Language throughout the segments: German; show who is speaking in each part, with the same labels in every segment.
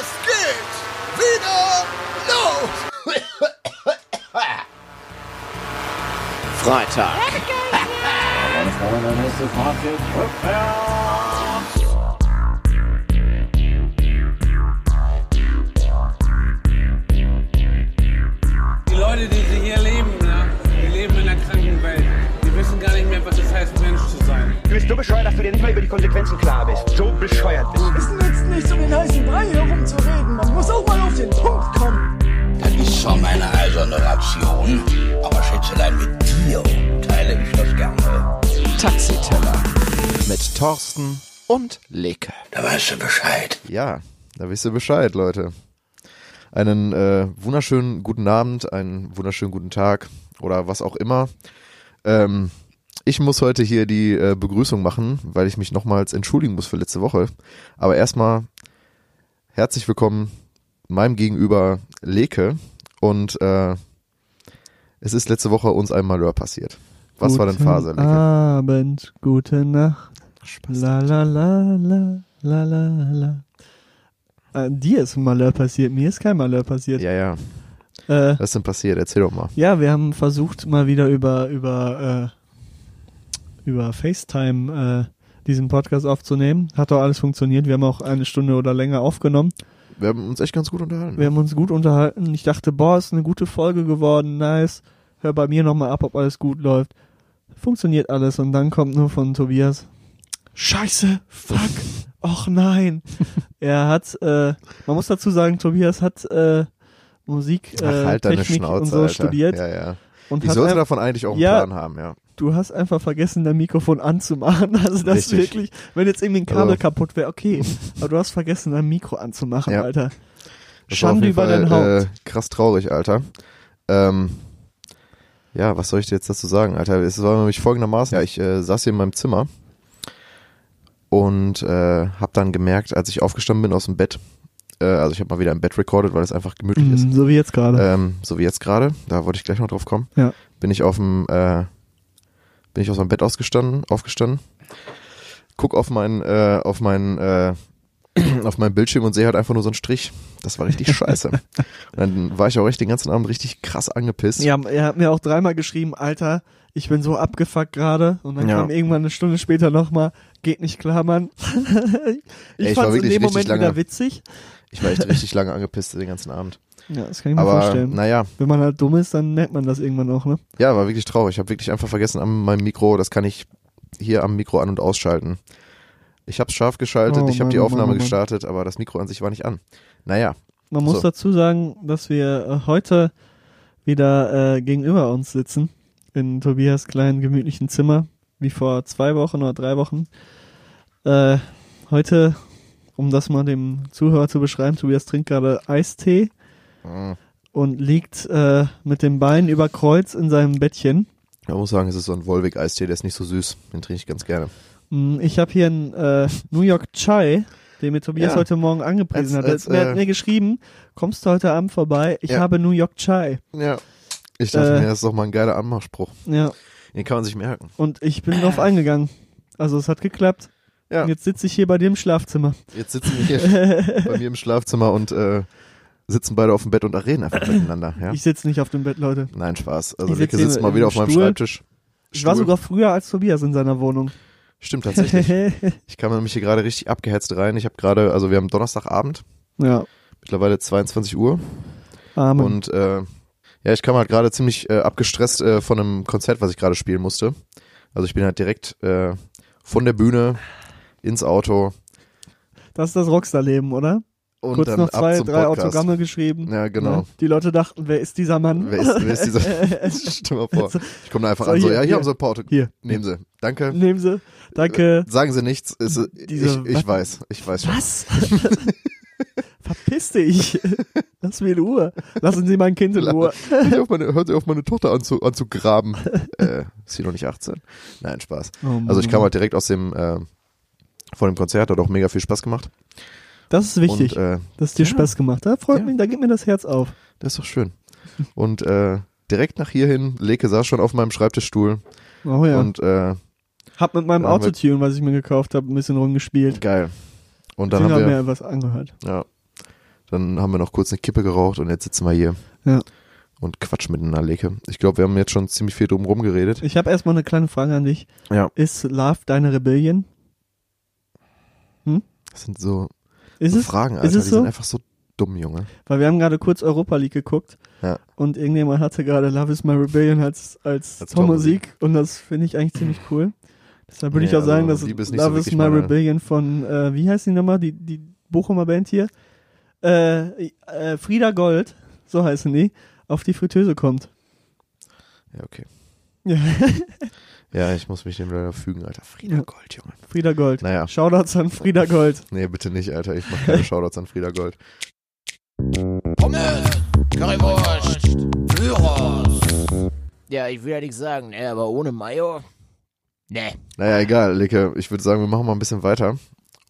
Speaker 1: Es geht wieder los!
Speaker 2: Freitag.
Speaker 3: So bescheuert, dass du dir nicht mal über die Konsequenzen klar bist. So bescheuert bist du.
Speaker 4: Es nützt nichts, um den heißen Brei herumzureden. Man muss auch mal auf den Punkt kommen.
Speaker 1: Das ist zwar meine eiserne Ration, aber Schätzelein mit dir teile ich das gerne.
Speaker 2: Taxiteller. Mit Thorsten und Leke.
Speaker 1: Da weißt du Bescheid.
Speaker 5: Ja, da wisst ihr Bescheid, Leute. Einen äh, wunderschönen guten Abend, einen wunderschönen guten Tag oder was auch immer. Ähm, ich muss heute hier die äh, Begrüßung machen, weil ich mich nochmals entschuldigen muss für letzte Woche. Aber erstmal herzlich willkommen meinem Gegenüber Leke und äh, es ist letzte Woche uns ein Malheur passiert. Was war denn Phase, Leke?
Speaker 6: Abend, gute Nacht.
Speaker 5: Spaß.
Speaker 6: La la la la la la la. Äh, dir ist ein Malheur passiert, mir ist kein Malheur passiert.
Speaker 5: Ja, ja.
Speaker 6: Äh,
Speaker 5: Was ist denn passiert? Erzähl doch mal.
Speaker 6: ja, wir haben versucht mal wieder über über äh, über FaceTime äh, diesen Podcast aufzunehmen. Hat doch alles funktioniert. Wir haben auch eine Stunde oder länger aufgenommen.
Speaker 5: Wir haben uns echt ganz gut unterhalten.
Speaker 6: Wir haben uns gut unterhalten. Ich dachte, boah, ist eine gute Folge geworden, nice. Hör bei mir nochmal ab, ob alles gut läuft. Funktioniert alles und dann kommt nur von Tobias. Scheiße, fuck, och nein. er hat, äh, man muss dazu sagen, Tobias hat äh, Musik, äh,
Speaker 5: Ach, halt
Speaker 6: Technik
Speaker 5: Schnauze,
Speaker 6: und so
Speaker 5: Alter.
Speaker 6: studiert.
Speaker 5: Ja, ja.
Speaker 6: Und
Speaker 5: Ich
Speaker 6: hat
Speaker 5: sollte davon eigentlich auch einen
Speaker 6: Ja.
Speaker 5: Plan haben, ja.
Speaker 6: Du hast einfach vergessen, dein Mikrofon anzumachen. Also das
Speaker 5: Richtig.
Speaker 6: wirklich, wenn jetzt irgendwie ein Kabel
Speaker 5: Also-
Speaker 6: kaputt wäre, okay. Aber du hast vergessen, dein Mikro anzumachen,
Speaker 5: Ja.
Speaker 6: Alter.
Speaker 5: Das
Speaker 6: Schande über
Speaker 5: Fall,
Speaker 6: dein Haupt.
Speaker 5: Äh, krass traurig, Alter. Ähm, ja, was soll ich dir jetzt dazu sagen, Alter? Es war nämlich folgendermaßen, ja, ich äh, saß hier in meinem Zimmer und äh, habe dann gemerkt, als ich aufgestanden bin aus dem Bett, äh, also ich habe mal wieder im Bett recorded, weil es einfach gemütlich ist.
Speaker 6: Mm, so wie jetzt gerade.
Speaker 5: Ähm, so wie jetzt gerade, da wollte ich gleich noch drauf kommen.
Speaker 6: Ja.
Speaker 5: Bin ich auf dem, äh, bin ich aus meinem Bett ausgestanden, aufgestanden, guck auf meinen, äh, auf meinen, äh, auf meinen Bildschirm und sehe halt einfach nur so einen Strich. Das war richtig scheiße. Und dann war ich auch echt den ganzen Abend richtig krass angepisst.
Speaker 6: Ja, er hat mir auch dreimal geschrieben, Alter, ich bin so abgefuckt gerade. Und dann
Speaker 5: Ja.
Speaker 6: kam irgendwann eine Stunde später nochmal, geht nicht klar, Mann. ich
Speaker 5: Ey, ich war
Speaker 6: fand es in dem Moment
Speaker 5: lange-
Speaker 6: wieder witzig.
Speaker 5: Ich war echt richtig lange angepisst den ganzen Abend.
Speaker 6: Ja, das kann ich mir
Speaker 5: Aber
Speaker 6: vorstellen.
Speaker 5: naja,
Speaker 6: Wenn man halt dumm ist, dann merkt man das irgendwann auch, ne?
Speaker 5: ja, war wirklich traurig. Ich habe wirklich einfach vergessen an meinem Mikro, das kann ich hier am Mikro an- und ausschalten. Ich habe es scharf geschaltet,
Speaker 6: Oh
Speaker 5: ich habe die
Speaker 6: oh
Speaker 5: Aufnahme
Speaker 6: Mann, oh Mann.
Speaker 5: gestartet, aber das Mikro an sich war nicht an. Naja,
Speaker 6: Man muss
Speaker 5: So.
Speaker 6: dazu sagen, dass wir äh, heute wieder äh, gegenüber uns sitzen. In Tobias kleinen, gemütlichen Zimmer. Wie vor zwei Wochen oder drei Wochen. Äh, heute, um das mal dem Zuhörer zu beschreiben, Tobias trinkt gerade Eistee. Und liegt äh, mit dem Bein über Kreuz in seinem Bettchen.
Speaker 5: man muss sagen, es ist so ein Volvic-Eistee, der ist nicht so süß. Den trinke ich ganz gerne.
Speaker 6: Mm, Ich habe hier einen äh, New York Chai, den mir Tobias
Speaker 5: Ja.
Speaker 6: heute Morgen angepriesen hat.
Speaker 5: als,
Speaker 6: er
Speaker 5: äh,
Speaker 6: hat mir geschrieben, kommst du heute Abend vorbei? Ich
Speaker 5: Ja.
Speaker 6: habe New York Chai.
Speaker 5: Ja. Ich dachte
Speaker 6: Äh,
Speaker 5: mir, das ist doch mal ein geiler Anmachspruch.
Speaker 6: Ja,
Speaker 5: Den kann man sich merken.
Speaker 6: und ich bin drauf eingegangen. Also es hat geklappt.
Speaker 5: Ja.
Speaker 6: Und jetzt sitze ich hier bei dir im Schlafzimmer.
Speaker 5: Jetzt sitzen wir hier bei mir im Schlafzimmer und äh, sitzen beide auf dem Bett und reden einfach miteinander. Ja?
Speaker 6: Ich sitze nicht auf dem Bett, Leute.
Speaker 5: Nein, Spaß. Also
Speaker 6: sitze
Speaker 5: sitzt mal wieder auf meinem
Speaker 6: Stuhl.
Speaker 5: Schreibtisch.
Speaker 6: Ich war sogar früher als Tobias in seiner Wohnung.
Speaker 5: Stimmt tatsächlich. Ich kam nämlich hier gerade richtig abgehetzt rein. Ich habe gerade, also wir haben Donnerstagabend,
Speaker 6: ja,
Speaker 5: mittlerweile 22 Uhr.
Speaker 6: Amen.
Speaker 5: Und äh, ja, ich kam halt gerade ziemlich äh, abgestresst äh, von einem Konzert, was ich gerade spielen musste. Also ich bin halt direkt äh, von der Bühne ins Auto
Speaker 6: das ist das Rockstar-Leben, oder?
Speaker 5: Und
Speaker 6: Kurz noch zwei, drei
Speaker 5: Podcast.
Speaker 6: Autogramme geschrieben.
Speaker 5: Ja, genau.
Speaker 6: Ne? Die Leute dachten, wer ist dieser Mann?
Speaker 5: Wer ist, wer ist dieser? Stell mal vor. Ich komme da einfach
Speaker 6: So,
Speaker 5: an, so,
Speaker 6: hier,
Speaker 5: ja, hier,
Speaker 6: hier.
Speaker 5: haben Sie ein paar Auto.
Speaker 6: Hier.
Speaker 5: Nehmen Sie. Danke.
Speaker 6: Nehmen Sie. Danke.
Speaker 5: Sagen Sie nichts. Ist,
Speaker 6: Diese-
Speaker 5: ich, ich weiß. Ich weiß schon.
Speaker 6: Was? Verpiss dich. Lass mir in Ruhe. Lassen Sie mein Kind in Ruhe.
Speaker 5: Hört Sie auf meine, hört Sie auf meine Tochter anzu, anzugraben. äh, ist sie noch nicht 18? Nein, Spaß.
Speaker 6: Oh
Speaker 5: Also ich kam halt direkt aus dem, äh, von dem Konzert, hat auch mega viel Spaß gemacht.
Speaker 6: Das ist wichtig,
Speaker 5: Und äh,
Speaker 6: dass dir
Speaker 5: ja.
Speaker 6: Spaß gemacht hat. Freut
Speaker 5: Ja.
Speaker 6: mich, da geht mir das Herz auf.
Speaker 5: das ist doch schön. Und äh, direkt nach hierhin, Leke saß schon auf meinem Schreibtischstuhl
Speaker 6: Oh ja.
Speaker 5: und äh,
Speaker 6: hab mit meinem Autotune, was ich mir gekauft habe, ein bisschen rumgespielt.
Speaker 5: geil. Und dann haben
Speaker 6: haben
Speaker 5: wir,
Speaker 6: mir was angehört.
Speaker 5: ja, Dann haben wir noch kurz eine Kippe geraucht und jetzt sitzen wir hier
Speaker 6: Ja.
Speaker 5: und quatschen miteinander, Leke. Ich glaube, wir haben jetzt schon ziemlich viel drum rum geredet.
Speaker 6: Ich habe erstmal eine kleine Frage an dich.
Speaker 5: Ja.
Speaker 6: Ist Love deine Rebellion?
Speaker 5: Das sind so,
Speaker 6: Ist es?
Speaker 5: Fragen, Alter.
Speaker 6: ist es
Speaker 5: die
Speaker 6: so?
Speaker 5: sind einfach so dumm, Junge.
Speaker 6: Weil wir haben gerade kurz Europa League geguckt
Speaker 5: Ja.
Speaker 6: und irgendjemand hatte gerade Love is my Rebellion als, als,
Speaker 5: Als
Speaker 6: Top-Musik und das finde ich eigentlich ziemlich cool. Deshalb würde
Speaker 5: Nee,
Speaker 6: ich auch sagen,
Speaker 5: also
Speaker 6: dass
Speaker 5: nicht so
Speaker 6: Love is my Rebellion von, äh, wie heißt die nochmal, die, die Bochumer Band hier? Äh, äh, Frieda Gold, so heißen die, auf die Fritteuse kommt.
Speaker 5: Ja, okay.
Speaker 6: Ja.
Speaker 5: Ja, ich muss mich dem leider fügen, Alter. Frieda. Gold, Junge.
Speaker 6: Frieda Gold.
Speaker 5: Naja.
Speaker 6: Shoutouts an Frieda Gold.
Speaker 5: Nee, bitte nicht, Alter. Ich mach keine Shoutouts an Frieda Gold.
Speaker 1: Pommes, Currywurst, Gyros.
Speaker 2: Ja, ich will ja nichts sagen, ne, aber ohne Mayo? Ne.
Speaker 5: Naja, egal, Leke. Ich würde sagen, wir machen mal ein bisschen weiter.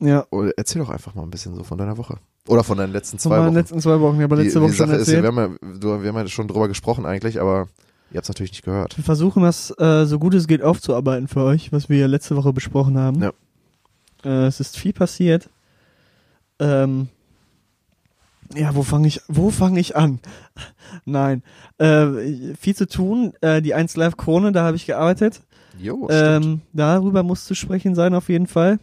Speaker 6: Ja.
Speaker 5: Oder erzähl doch einfach mal ein bisschen so von deiner Woche. Oder von deinen letzten
Speaker 6: Von
Speaker 5: zwei
Speaker 6: meinen
Speaker 5: Wochen.
Speaker 6: letzten zwei Wochen, ja, aber letzte
Speaker 5: die,
Speaker 6: Woche
Speaker 5: die
Speaker 6: schon
Speaker 5: Sache ist,
Speaker 6: erzählt.
Speaker 5: wir haben, ja, du, wir haben ja schon drüber gesprochen eigentlich, aber ihr habt es natürlich nicht gehört.
Speaker 6: Wir versuchen das äh, so gut es geht aufzuarbeiten für euch, was wir ja letzte Woche besprochen haben.
Speaker 5: Ja.
Speaker 6: Äh, es ist viel passiert. Ähm, ja, wo fange ich, wo fange ich an? Nein, äh, viel zu tun. Äh, die 1 Live Krone, da habe ich gearbeitet.
Speaker 5: Jo, stimmt.
Speaker 6: Ähm, darüber muss zu sprechen sein auf jeden Fall.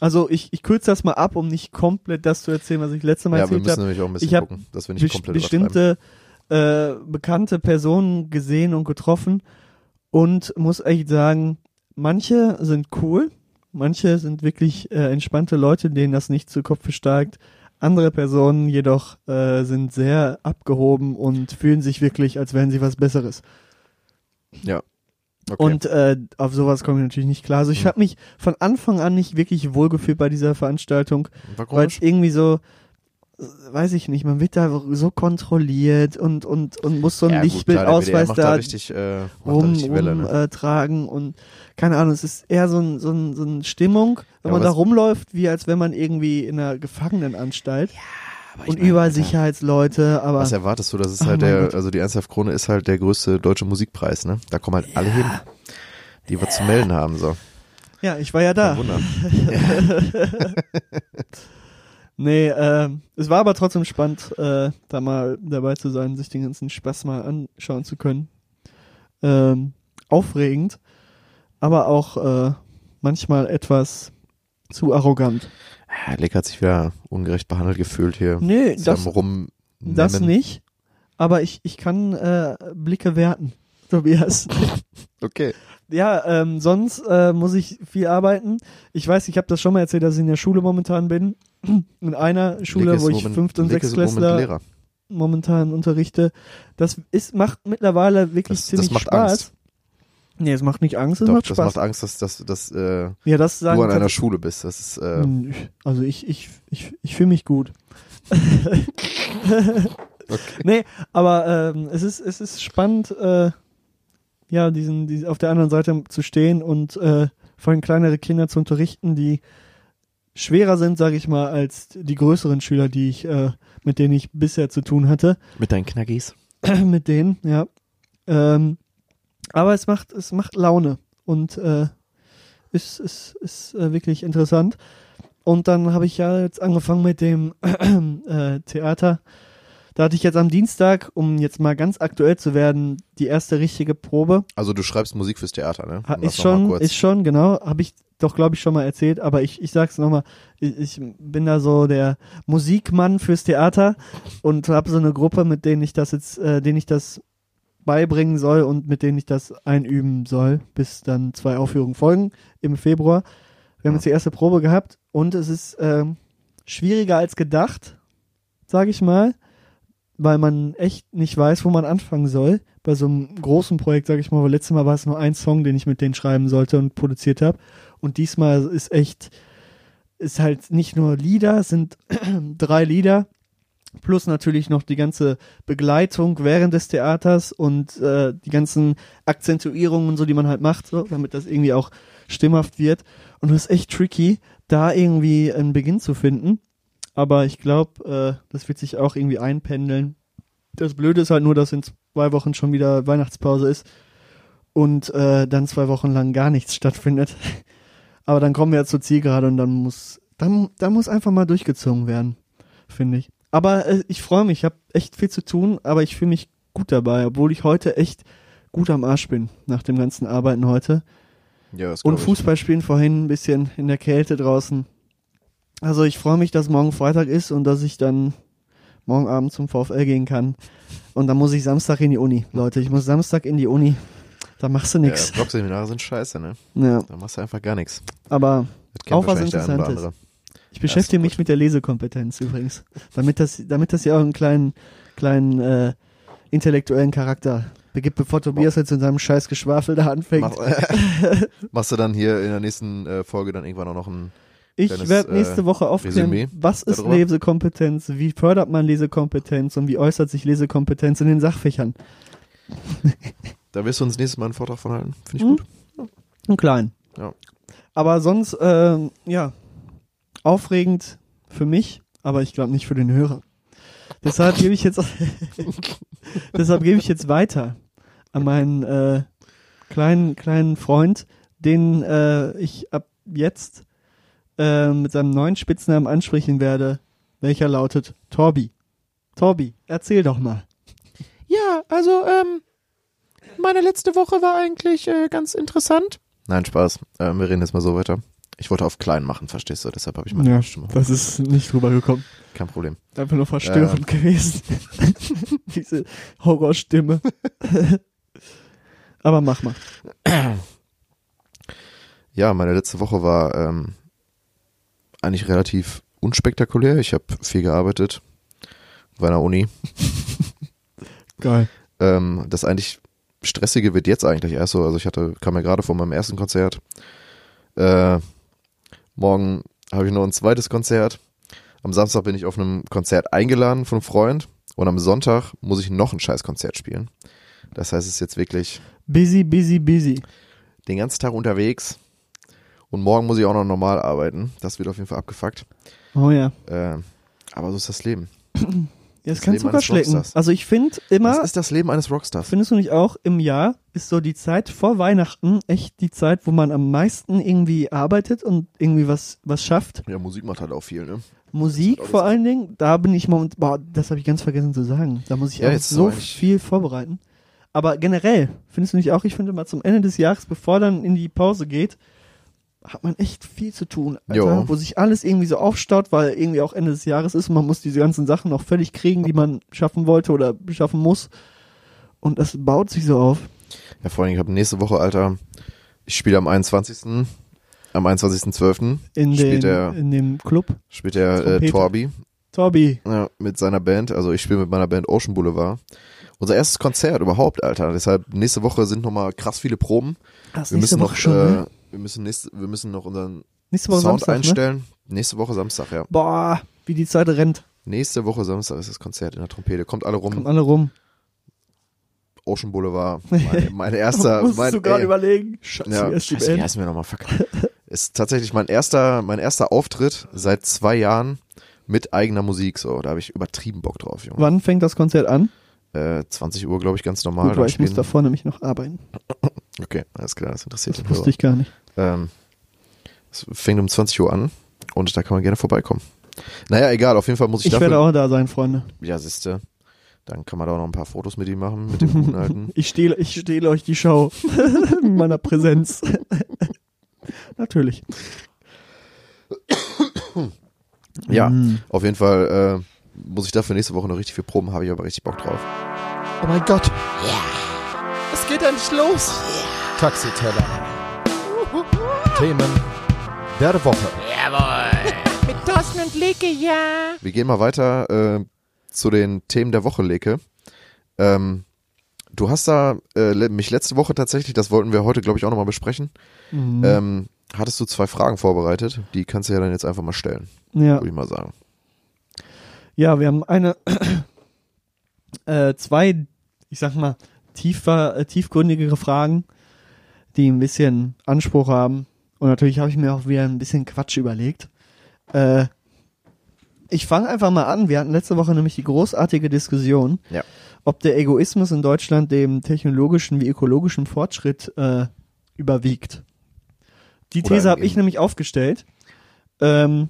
Speaker 6: Also ich, ich kürze das mal ab, um nicht komplett das zu erzählen, was ich letztes Mal
Speaker 5: ja, wir
Speaker 6: erzählt
Speaker 5: müssen
Speaker 6: habe.
Speaker 5: nämlich auch ein bisschen
Speaker 6: Ich hab
Speaker 5: gucken, dass wir nicht komplett
Speaker 6: bestimmte äh, bekannte Personen gesehen und getroffen und muss echt sagen, manche sind cool, manche sind wirklich äh, entspannte Leute, denen das nicht zu Kopf steigt. Andere Personen jedoch äh, sind sehr abgehoben und fühlen sich wirklich, als wären sie was Besseres.
Speaker 5: Ja. Okay.
Speaker 6: Und äh, auf sowas komme ich natürlich nicht klar. Also ich
Speaker 5: Hm.
Speaker 6: habe mich von Anfang an nicht wirklich wohlgefühlt bei dieser Veranstaltung weil es irgendwie so, weiß ich nicht, man wird da so kontrolliert und, und, und muss so ein
Speaker 5: ja,
Speaker 6: Lichtbildausweis
Speaker 5: da
Speaker 6: da
Speaker 5: richtig, äh, da
Speaker 6: rum,
Speaker 5: richtig Welle,
Speaker 6: rum
Speaker 5: ne?
Speaker 6: äh, tragen und keine Ahnung, es ist eher so, ein, so, ein, so eine Stimmung, wenn
Speaker 5: Ja,
Speaker 6: man da rumläuft, wie als wenn man irgendwie in einer Gefangenenanstalt
Speaker 5: ich
Speaker 6: und
Speaker 5: mein,
Speaker 6: überall Sicherheitsleute, aber
Speaker 5: Was erwartest du? Das ist
Speaker 6: Oh
Speaker 5: halt der,
Speaker 6: Gott.
Speaker 5: also die 1 Krone ist halt der größte deutsche Musikpreis, ne? Da kommen halt alle hin, die was zu melden haben, so.
Speaker 6: ja, ich war ja da.
Speaker 5: Kein Wunder.
Speaker 6: Nee, äh, es war aber trotzdem spannend, äh, da mal dabei zu sein, sich den ganzen Spaß mal anschauen zu können. Ähm, aufregend, aber auch äh, manchmal etwas zu arrogant.
Speaker 5: Ja, Leck hat sich wieder ungerecht behandelt gefühlt hier.
Speaker 6: Nee, das,
Speaker 5: rum
Speaker 6: das nicht, aber ich, ich kann äh, Blicke werten, Tobias.
Speaker 5: Okay.
Speaker 6: Ja, ähm, sonst äh, muss ich viel arbeiten. Ich weiß, ich habe das schon mal erzählt, dass ich in der Schule momentan bin. In einer Schule,
Speaker 5: Leck ist
Speaker 6: wo ich Fünft- und Sechstklässler momentan unterrichte. Das ist, macht mittlerweile wirklich
Speaker 5: Das,
Speaker 6: ziemlich
Speaker 5: das macht
Speaker 6: Spaß.
Speaker 5: Angst.
Speaker 6: Nee, es macht nicht Angst, es
Speaker 5: Doch,
Speaker 6: macht
Speaker 5: das
Speaker 6: Spaß.
Speaker 5: macht Angst, dass, dass, dass äh,
Speaker 6: ja, das sagen
Speaker 5: du an einer Schule bist. Das ist, äh,
Speaker 6: Hm, Also ich, ich, ich, ich fühle mich gut. Nee, aber ähm, es ist, es ist spannend, äh, ja, diesen, diesen, auf der anderen Seite zu stehen und äh, vor allem kleinere Kinder zu unterrichten, die schwerer sind, sage ich mal, als die größeren Schüler, die ich, äh, mit denen ich bisher zu tun hatte.
Speaker 5: mit deinen Knackis.
Speaker 6: mit denen, ja. Ähm, aber es macht, es macht Laune und äh, ist, ist, ist äh, wirklich interessant. Und dann habe ich ja jetzt angefangen mit dem äh, Theater. Da hatte ich jetzt am Dienstag, um jetzt mal ganz aktuell zu werden, die erste richtige Probe.
Speaker 5: Also du schreibst Musik fürs Theater, ne? Um
Speaker 6: ist schon, ist schon, genau. Habe ich doch, glaube ich, schon mal erzählt. Aber ich, ich sag's nochmal. Ich, ich bin da so der Musikmann fürs Theater und habe so eine Gruppe, mit denen ich das jetzt, äh, denen ich das beibringen soll und mit denen ich das einüben soll, bis dann zwei Aufführungen folgen im Februar. Wir haben jetzt die erste Probe gehabt und es ist ähm, schwieriger als gedacht, sage ich mal, weil man echt nicht weiß, wo man anfangen soll. Bei so einem großen Projekt, sage ich mal, weil letztes Mal war es nur ein Song, den ich mit denen schreiben sollte und produziert habe. Und diesmal ist echt, ist halt nicht nur Lieder, sind drei Lieder, plus natürlich noch die ganze Begleitung während des Theaters und äh, die ganzen Akzentuierungen und so, die man halt macht, so, damit das irgendwie auch stimmhaft wird. Und das ist echt tricky, da irgendwie einen Beginn zu finden. Aber ich glaube, äh, das wird sich auch irgendwie einpendeln. Das Blöde ist halt nur, dass in zwei Wochen schon wieder Weihnachtspause ist und äh, dann zwei Wochen lang gar nichts stattfindet. Aber dann kommen wir ja zur Zielgerade und dann muss, dann, dann muss einfach mal durchgezogen werden, finde ich. Aber äh, ich freue mich, ich habe echt viel zu tun, aber ich fühle mich gut dabei, obwohl ich heute echt gut am Arsch bin nach dem ganzen Arbeiten heute.
Speaker 5: Ja, das
Speaker 6: Und. Fußball spielen vorhin ein bisschen in der Kälte draußen. Also ich freue mich, dass morgen Freitag ist und dass ich dann morgen Abend zum VfL gehen kann. Und dann muss ich Samstag in die Uni. Leute, ich muss Samstag in die Uni. Da machst du
Speaker 5: Ja,
Speaker 6: nix.
Speaker 5: Blogseminare sind scheiße, ne?
Speaker 6: Ja,
Speaker 5: Da machst du einfach gar nichts.
Speaker 6: aber Auch was Interessantes. ich beschäftige mich
Speaker 5: gut.
Speaker 6: mit der Lesekompetenz übrigens. Damit das, damit das ja auch einen kleinen, kleinen äh, intellektuellen Charakter begibt, bevor Tobias jetzt in seinem scheiß Geschwafel da anfängt.
Speaker 5: Mach, machst du dann hier in der nächsten äh, Folge dann irgendwann auch noch ein.
Speaker 6: Ich werde
Speaker 5: äh,
Speaker 6: nächste Woche aufklären,
Speaker 5: Resümee
Speaker 6: was ist
Speaker 5: darüber?
Speaker 6: Lesekompetenz, wie fördert man Lesekompetenz und wie äußert sich Lesekompetenz in den Sachfächern.
Speaker 5: Da wirst du uns nächstes Mal einen Vortrag von halten. Finde ich
Speaker 6: Hm?
Speaker 5: gut.
Speaker 6: Und klein.
Speaker 5: Ja.
Speaker 6: Aber sonst, ähm, ja, aufregend für mich, aber ich glaube nicht für den Hörer. Deshalb gebe ich jetzt, deshalb gebe ich jetzt weiter an meinen äh, kleinen kleinen Freund, den äh, ich ab jetzt äh, mit seinem neuen Spitznamen ansprechen werde, welcher lautet Torbi. Torbi, erzähl doch mal.
Speaker 2: Ja, also, ähm, meine letzte Woche war eigentlich äh, ganz interessant.
Speaker 5: Nein, Spaß. Ähm, wir reden jetzt mal so weiter. Ich wollte auf klein machen, verstehst du? Deshalb habe ich meine
Speaker 6: Ja,
Speaker 5: Stimme.
Speaker 6: das ist nicht rübergekommen.
Speaker 5: Kein Problem.
Speaker 6: Einfach nur verstörend gewesen. Diese Horrorstimme. Aber mach mal.
Speaker 5: Ja, meine letzte Woche war ähm, eigentlich relativ unspektakulär. Ich habe viel gearbeitet bei einer Uni.
Speaker 6: Geil.
Speaker 5: Ähm, das eigentlich stressige wird jetzt eigentlich erst so. Also ich hatte, kam ja gerade von meinem ersten Konzert. Äh, morgen habe ich noch ein zweites Konzert. Am Samstag bin ich auf einem Konzert eingeladen von einem Freund und am Sonntag muss ich noch ein scheiß Konzert spielen. Das heißt, es ist jetzt wirklich
Speaker 6: Busy, busy, busy.
Speaker 5: den ganzen Tag unterwegs und morgen muss ich auch noch normal arbeiten. Das wird auf jeden Fall abgefuckt.
Speaker 6: Oh ja.
Speaker 5: Äh, aber so ist das Leben.
Speaker 6: Ja, es
Speaker 5: Das
Speaker 6: kann
Speaker 5: Leben
Speaker 6: Zucker
Speaker 5: eines
Speaker 6: schlecken. Also ich finde immer,
Speaker 5: Das ist das Leben eines Rockstars.
Speaker 6: findest du nicht auch, im Jahr ist so die Zeit vor Weihnachten echt die Zeit, wo man am meisten irgendwie arbeitet und irgendwie was, was schafft.
Speaker 5: Ja, Musik macht halt auch viel, ne?
Speaker 6: Musik
Speaker 5: ist
Speaker 6: vor
Speaker 5: alles-
Speaker 6: allen Dingen, da bin ich momentan, boah, das habe ich ganz vergessen zu sagen. Da muss ich
Speaker 5: Ja,
Speaker 6: auch
Speaker 5: jetzt
Speaker 6: so viel vorbereiten. Aber generell, findest du nicht auch, ich finde mal zum Ende des Jahres, bevor dann in die Pause geht, hat man echt viel zu tun, Alter, wo sich alles irgendwie so aufstaut, weil irgendwie auch Ende des Jahres ist und man muss diese ganzen Sachen noch fertig kriegen, die man schaffen wollte oder schaffen muss. Und das baut sich so auf.
Speaker 5: Ja, vor allem, ich habe nächste Woche, Alter, ich spiele am 21. Am 21.12.
Speaker 6: In,
Speaker 5: spielt
Speaker 6: den,
Speaker 5: der,
Speaker 6: in dem Club.
Speaker 5: spielt der äh. Torbi
Speaker 6: Tobi,
Speaker 5: ja, mit seiner Band. Also ich spiele mit meiner Band Ocean Boulevard. Unser erstes Konzert überhaupt, Alter. Deshalb nächste Woche sind nochmal krass viele Proben.
Speaker 6: das
Speaker 5: Wir müssen
Speaker 6: Woche
Speaker 5: noch,
Speaker 6: schon,
Speaker 5: äh,
Speaker 6: ne?
Speaker 5: Wir müssen nächste, wir müssen noch unseren
Speaker 6: Nächste Woche
Speaker 5: Sound
Speaker 6: Samstag, ne?
Speaker 5: einstellen. Nächste Woche Samstag, ja.
Speaker 6: Boah, wie die Zeit rennt.
Speaker 5: Nächste Woche Samstag ist das Konzert in der Trompete. Kommt alle rum.
Speaker 6: Kommen alle rum.
Speaker 5: Ocean Boulevard. Mein, mein erster. Mein,
Speaker 6: du gerade überlegen. Scheiße,
Speaker 5: Ja,
Speaker 6: wie
Speaker 5: scheiße, wie heißen wir nochmal? Fuck. Ist tatsächlich mein erster, mein erster Auftritt seit zwei Jahren mit eigener Musik. So, da habe ich übertrieben Bock drauf, Junge.
Speaker 6: Wann fängt das Konzert an?
Speaker 5: Äh, 20 Uhr, glaube ich, ganz normal.
Speaker 6: Gut, weil ich muss
Speaker 5: spielen.
Speaker 6: davor nämlich noch arbeiten.
Speaker 5: Okay, alles klar, das interessiert
Speaker 6: Das
Speaker 5: den
Speaker 6: wusste ich gar nicht.
Speaker 5: Ähm, es fängt um 20 Uhr an und da kann man gerne vorbeikommen. Naja, egal, auf jeden Fall muss ich,
Speaker 6: Ich
Speaker 5: dafür.
Speaker 6: werde auch da sein, Freunde.
Speaker 5: ja, siehste. Dann kann man da auch noch ein paar Fotos mit ihm machen, mit dem guten alten.
Speaker 6: Ich stehle, ich stehle euch die Show mit meiner Präsenz. Natürlich.
Speaker 5: Ja,
Speaker 6: Mhm.
Speaker 5: auf jeden Fall äh, muss ich dafür nächste Woche noch richtig viel Proben, habe ich aber richtig Bock drauf.
Speaker 2: Oh mein Gott. Es geht endlich los. Taxiteller. Themen der Woche. Mit Thorsten und Leke, ja.
Speaker 5: Wir gehen mal weiter äh, zu den Themen der Woche, Leke. Ähm, du hast da äh, mich letzte Woche tatsächlich, das wollten wir heute, glaube ich, auch nochmal besprechen,
Speaker 6: Mhm.
Speaker 5: ähm, hattest du zwei Fragen vorbereitet. Die kannst du ja dann jetzt einfach mal stellen,
Speaker 6: ja.
Speaker 5: würde ich mal sagen.
Speaker 6: ja, wir haben eine, äh, zwei, ich sag mal, tiefer, äh, tiefgründigere Fragen, die ein bisschen Anspruch haben. Und natürlich habe ich mir auch wieder ein bisschen Quatsch überlegt. Äh, ich fange einfach mal an. Wir hatten letzte Woche nämlich die großartige Diskussion,
Speaker 5: Ja.
Speaker 6: ob der Egoismus in Deutschland dem technologischen wie ökologischen Fortschritt äh, überwiegt. Die
Speaker 5: Oder
Speaker 6: These habe ich nämlich aufgestellt. Ähm,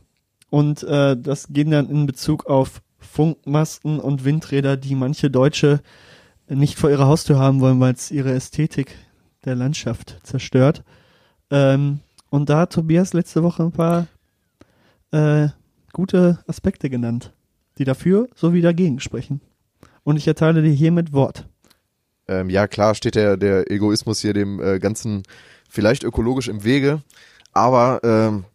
Speaker 6: und äh, das ging dann in Bezug auf Funkmasten und Windräder, die manche Deutsche nicht vor ihrer Haustür haben wollen, weil es ihre Ästhetik der Landschaft zerstört. Ähm, und da hat Tobias letzte Woche ein paar äh, gute Aspekte genannt, die dafür sowie dagegen sprechen. Und ich erteile dir hiermit Wort.
Speaker 5: Ähm, ja, klar steht der, der Egoismus hier dem äh, Ganzen vielleicht ökologisch im Wege, aber ähm,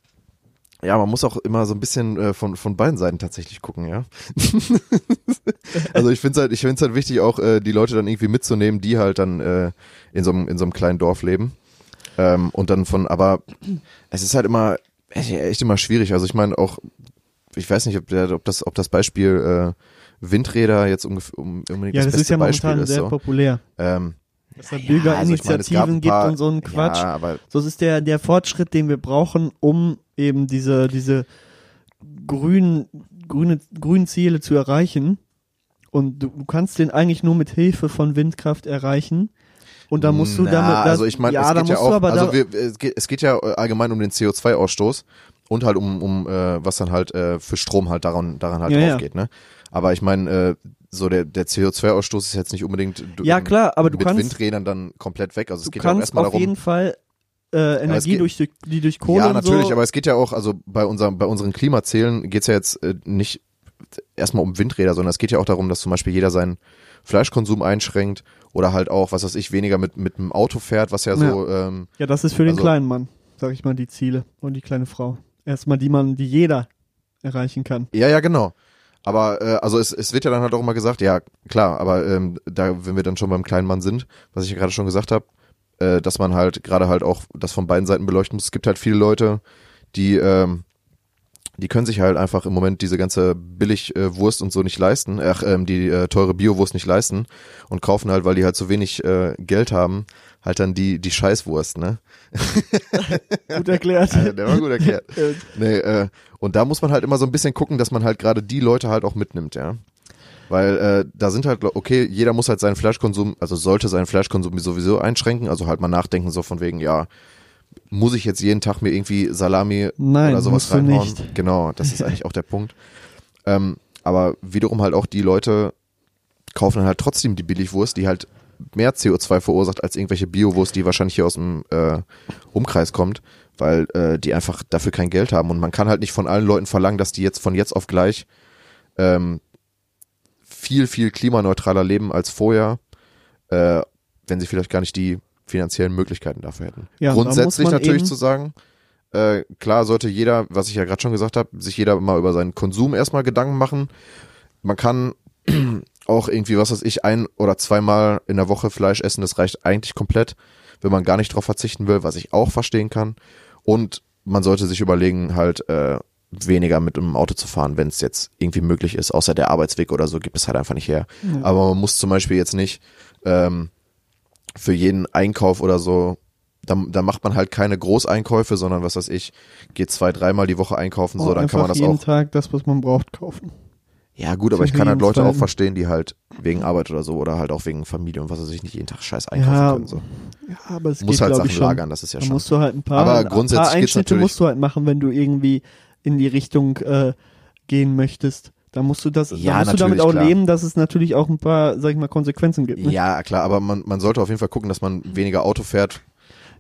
Speaker 5: ja, man muss auch immer so ein bisschen äh, von, von beiden Seiten tatsächlich gucken, ja. also ich finde es halt, ich finde halt wichtig, auch äh, die Leute dann irgendwie mitzunehmen, die halt dann äh, in so einem in so einem kleinen Dorf leben. Ähm, und dann von, aber es ist halt immer echt, echt immer schwierig. Also ich meine auch, ich weiß nicht, ob, der, ob das, ob das Beispiel äh, Windräder jetzt ungefähr um, unbedingt
Speaker 6: Ja,
Speaker 5: das,
Speaker 6: das, ist
Speaker 5: beste
Speaker 6: ja
Speaker 5: Beispiel ist.
Speaker 6: sehr
Speaker 5: So.
Speaker 6: populär.
Speaker 5: Ähm,
Speaker 6: Dass es
Speaker 5: ja, also ich meine, es gab
Speaker 6: Bürgerinitiativen
Speaker 5: ein
Speaker 6: gibt und so ein Quatsch.
Speaker 5: Ja, aber
Speaker 6: So, es ist der, der Fortschritt, den wir brauchen, um eben diese, diese grünen, grüne, grünen Ziele zu erreichen. Und du, du kannst den eigentlich nur mit Hilfe von Windkraft erreichen. Und da musst du
Speaker 5: Na,
Speaker 6: damit, das,
Speaker 5: also ich meine,
Speaker 6: ja,
Speaker 5: es
Speaker 6: da
Speaker 5: geht ja auch,
Speaker 6: aber
Speaker 5: also wir, es, geht, es geht ja äh, allgemein um den CO2-Ausstoß und halt um, um äh, was dann halt äh, für Strom halt daran, daran halt
Speaker 6: Ja, ja.
Speaker 5: drauf geht, ne? Aber ich meine, äh, so der, der CO2-Ausstoß ist jetzt nicht unbedingt
Speaker 6: Ja, klar, aber du
Speaker 5: mit
Speaker 6: kannst-
Speaker 5: Windrädern dann komplett weg. Also es
Speaker 6: du
Speaker 5: geht ja auch erstmal
Speaker 6: auf
Speaker 5: darum.
Speaker 6: jeden Fall äh, Energie
Speaker 5: geht-
Speaker 6: durch, die- durch Kohle
Speaker 5: ja, natürlich,
Speaker 6: so.
Speaker 5: aber es geht ja auch, also bei unserem, bei unseren Klimazielen geht's ja jetzt äh, nicht erstmal um Windräder, sondern es geht ja auch darum, dass zum Beispiel jeder seinen Fleischkonsum einschränkt oder halt auch, was weiß ich, weniger mit, mit dem Auto fährt, was ja so, ähm,
Speaker 6: ja, das ist für den
Speaker 5: also-
Speaker 6: kleinen Mann, sag ich mal, die Ziele und die kleine Frau. Erstmal die man, die jeder erreichen kann.
Speaker 5: Ja, ja, genau. Aber äh, also es, es wird ja dann halt auch immer gesagt, ja klar, aber ähm, da, wenn wir dann schon beim kleinen Mann sind, was ich ja gerade schon gesagt habe, äh, dass man halt gerade halt auch das von beiden Seiten beleuchten muss. Es gibt halt viele Leute, die ähm, die können sich halt einfach im Moment diese ganze billig äh, Wurst und so nicht leisten, ach, ähm, die äh, teure Biowurst nicht leisten und kaufen halt, weil die halt so wenig äh, Geld haben, halt dann die die Scheißwurst, ne?
Speaker 6: Gut erklärt.
Speaker 5: Ja, der war gut erklärt. Nee, äh, und da muss man halt immer so ein bisschen gucken, dass man halt gerade die Leute halt auch mitnimmt, ja. Weil äh, da sind halt, okay, jeder muss halt seinen Fleischkonsum, also sollte seinen Fleischkonsum sowieso einschränken, also halt mal nachdenken, so von wegen, ja, muss ich jetzt jeden Tag mir irgendwie Salami
Speaker 6: Nein,
Speaker 5: oder sowas reinhauen?
Speaker 6: nicht.
Speaker 5: Genau, das ist eigentlich auch der Punkt. Ähm, aber wiederum halt auch die Leute kaufen dann halt trotzdem die Billigwurst, die halt mehr CO2 verursacht als irgendwelche Biowurst, die wahrscheinlich hier aus dem äh, Umkreis kommt, weil äh, die einfach dafür kein Geld haben. Und man kann halt nicht von allen Leuten verlangen, dass die jetzt von jetzt auf gleich ähm, viel, viel klimaneutraler leben als vorher, äh, wenn sie vielleicht gar nicht die finanziellen Möglichkeiten dafür hätten.
Speaker 6: Ja,
Speaker 5: Grundsätzlich natürlich zu sagen, äh, klar sollte jeder, was ich ja gerade schon gesagt habe, sich jeder mal über seinen Konsum erstmal Gedanken machen. Man kann auch irgendwie, was weiß ich, ein oder zweimal in der Woche Fleisch essen, das reicht eigentlich komplett, wenn man gar nicht drauf verzichten will, was ich auch verstehen kann. Und man sollte sich überlegen, halt äh, weniger mit dem Auto zu fahren, wenn es jetzt irgendwie möglich ist, außer der Arbeitsweg oder so gibt es halt einfach nicht her. Aber man muss zum Beispiel jetzt nicht ähm, für jeden Einkauf oder so, da, da macht man halt keine Großeinkäufe, sondern was weiß ich, geht zwei, dreimal die Woche einkaufen, so,
Speaker 6: Oh,
Speaker 5: dann kann man das
Speaker 6: jeden
Speaker 5: auch.
Speaker 6: Tag das, was man braucht, kaufen.
Speaker 5: Ja, gut, aber ich kann halt
Speaker 6: jeden
Speaker 5: Leute auch verstehen, die halt wegen Arbeit oder so oder halt auch wegen Familie und was weiß ich nicht jeden Tag Scheiß einkaufen
Speaker 6: Ja,
Speaker 5: können. So.
Speaker 6: Ja, aber es
Speaker 5: Muss
Speaker 6: geht,
Speaker 5: halt Sachen
Speaker 6: schon.
Speaker 5: lagern, das ist ja
Speaker 6: Da
Speaker 5: schon.
Speaker 6: musst du halt ein paar,
Speaker 5: Aber
Speaker 6: ein
Speaker 5: grundsätzlich
Speaker 6: paar
Speaker 5: geht's
Speaker 6: Einschnitte musst du halt machen, wenn du irgendwie in die Richtung äh, gehen möchtest. Da musst du das,
Speaker 5: Ja,
Speaker 6: da musst du damit auch
Speaker 5: klar.
Speaker 6: leben, dass es natürlich auch ein paar, sag ich mal, Konsequenzen gibt. Ne?
Speaker 5: Ja, klar, aber man, man sollte auf jeden Fall gucken, dass man weniger Auto fährt,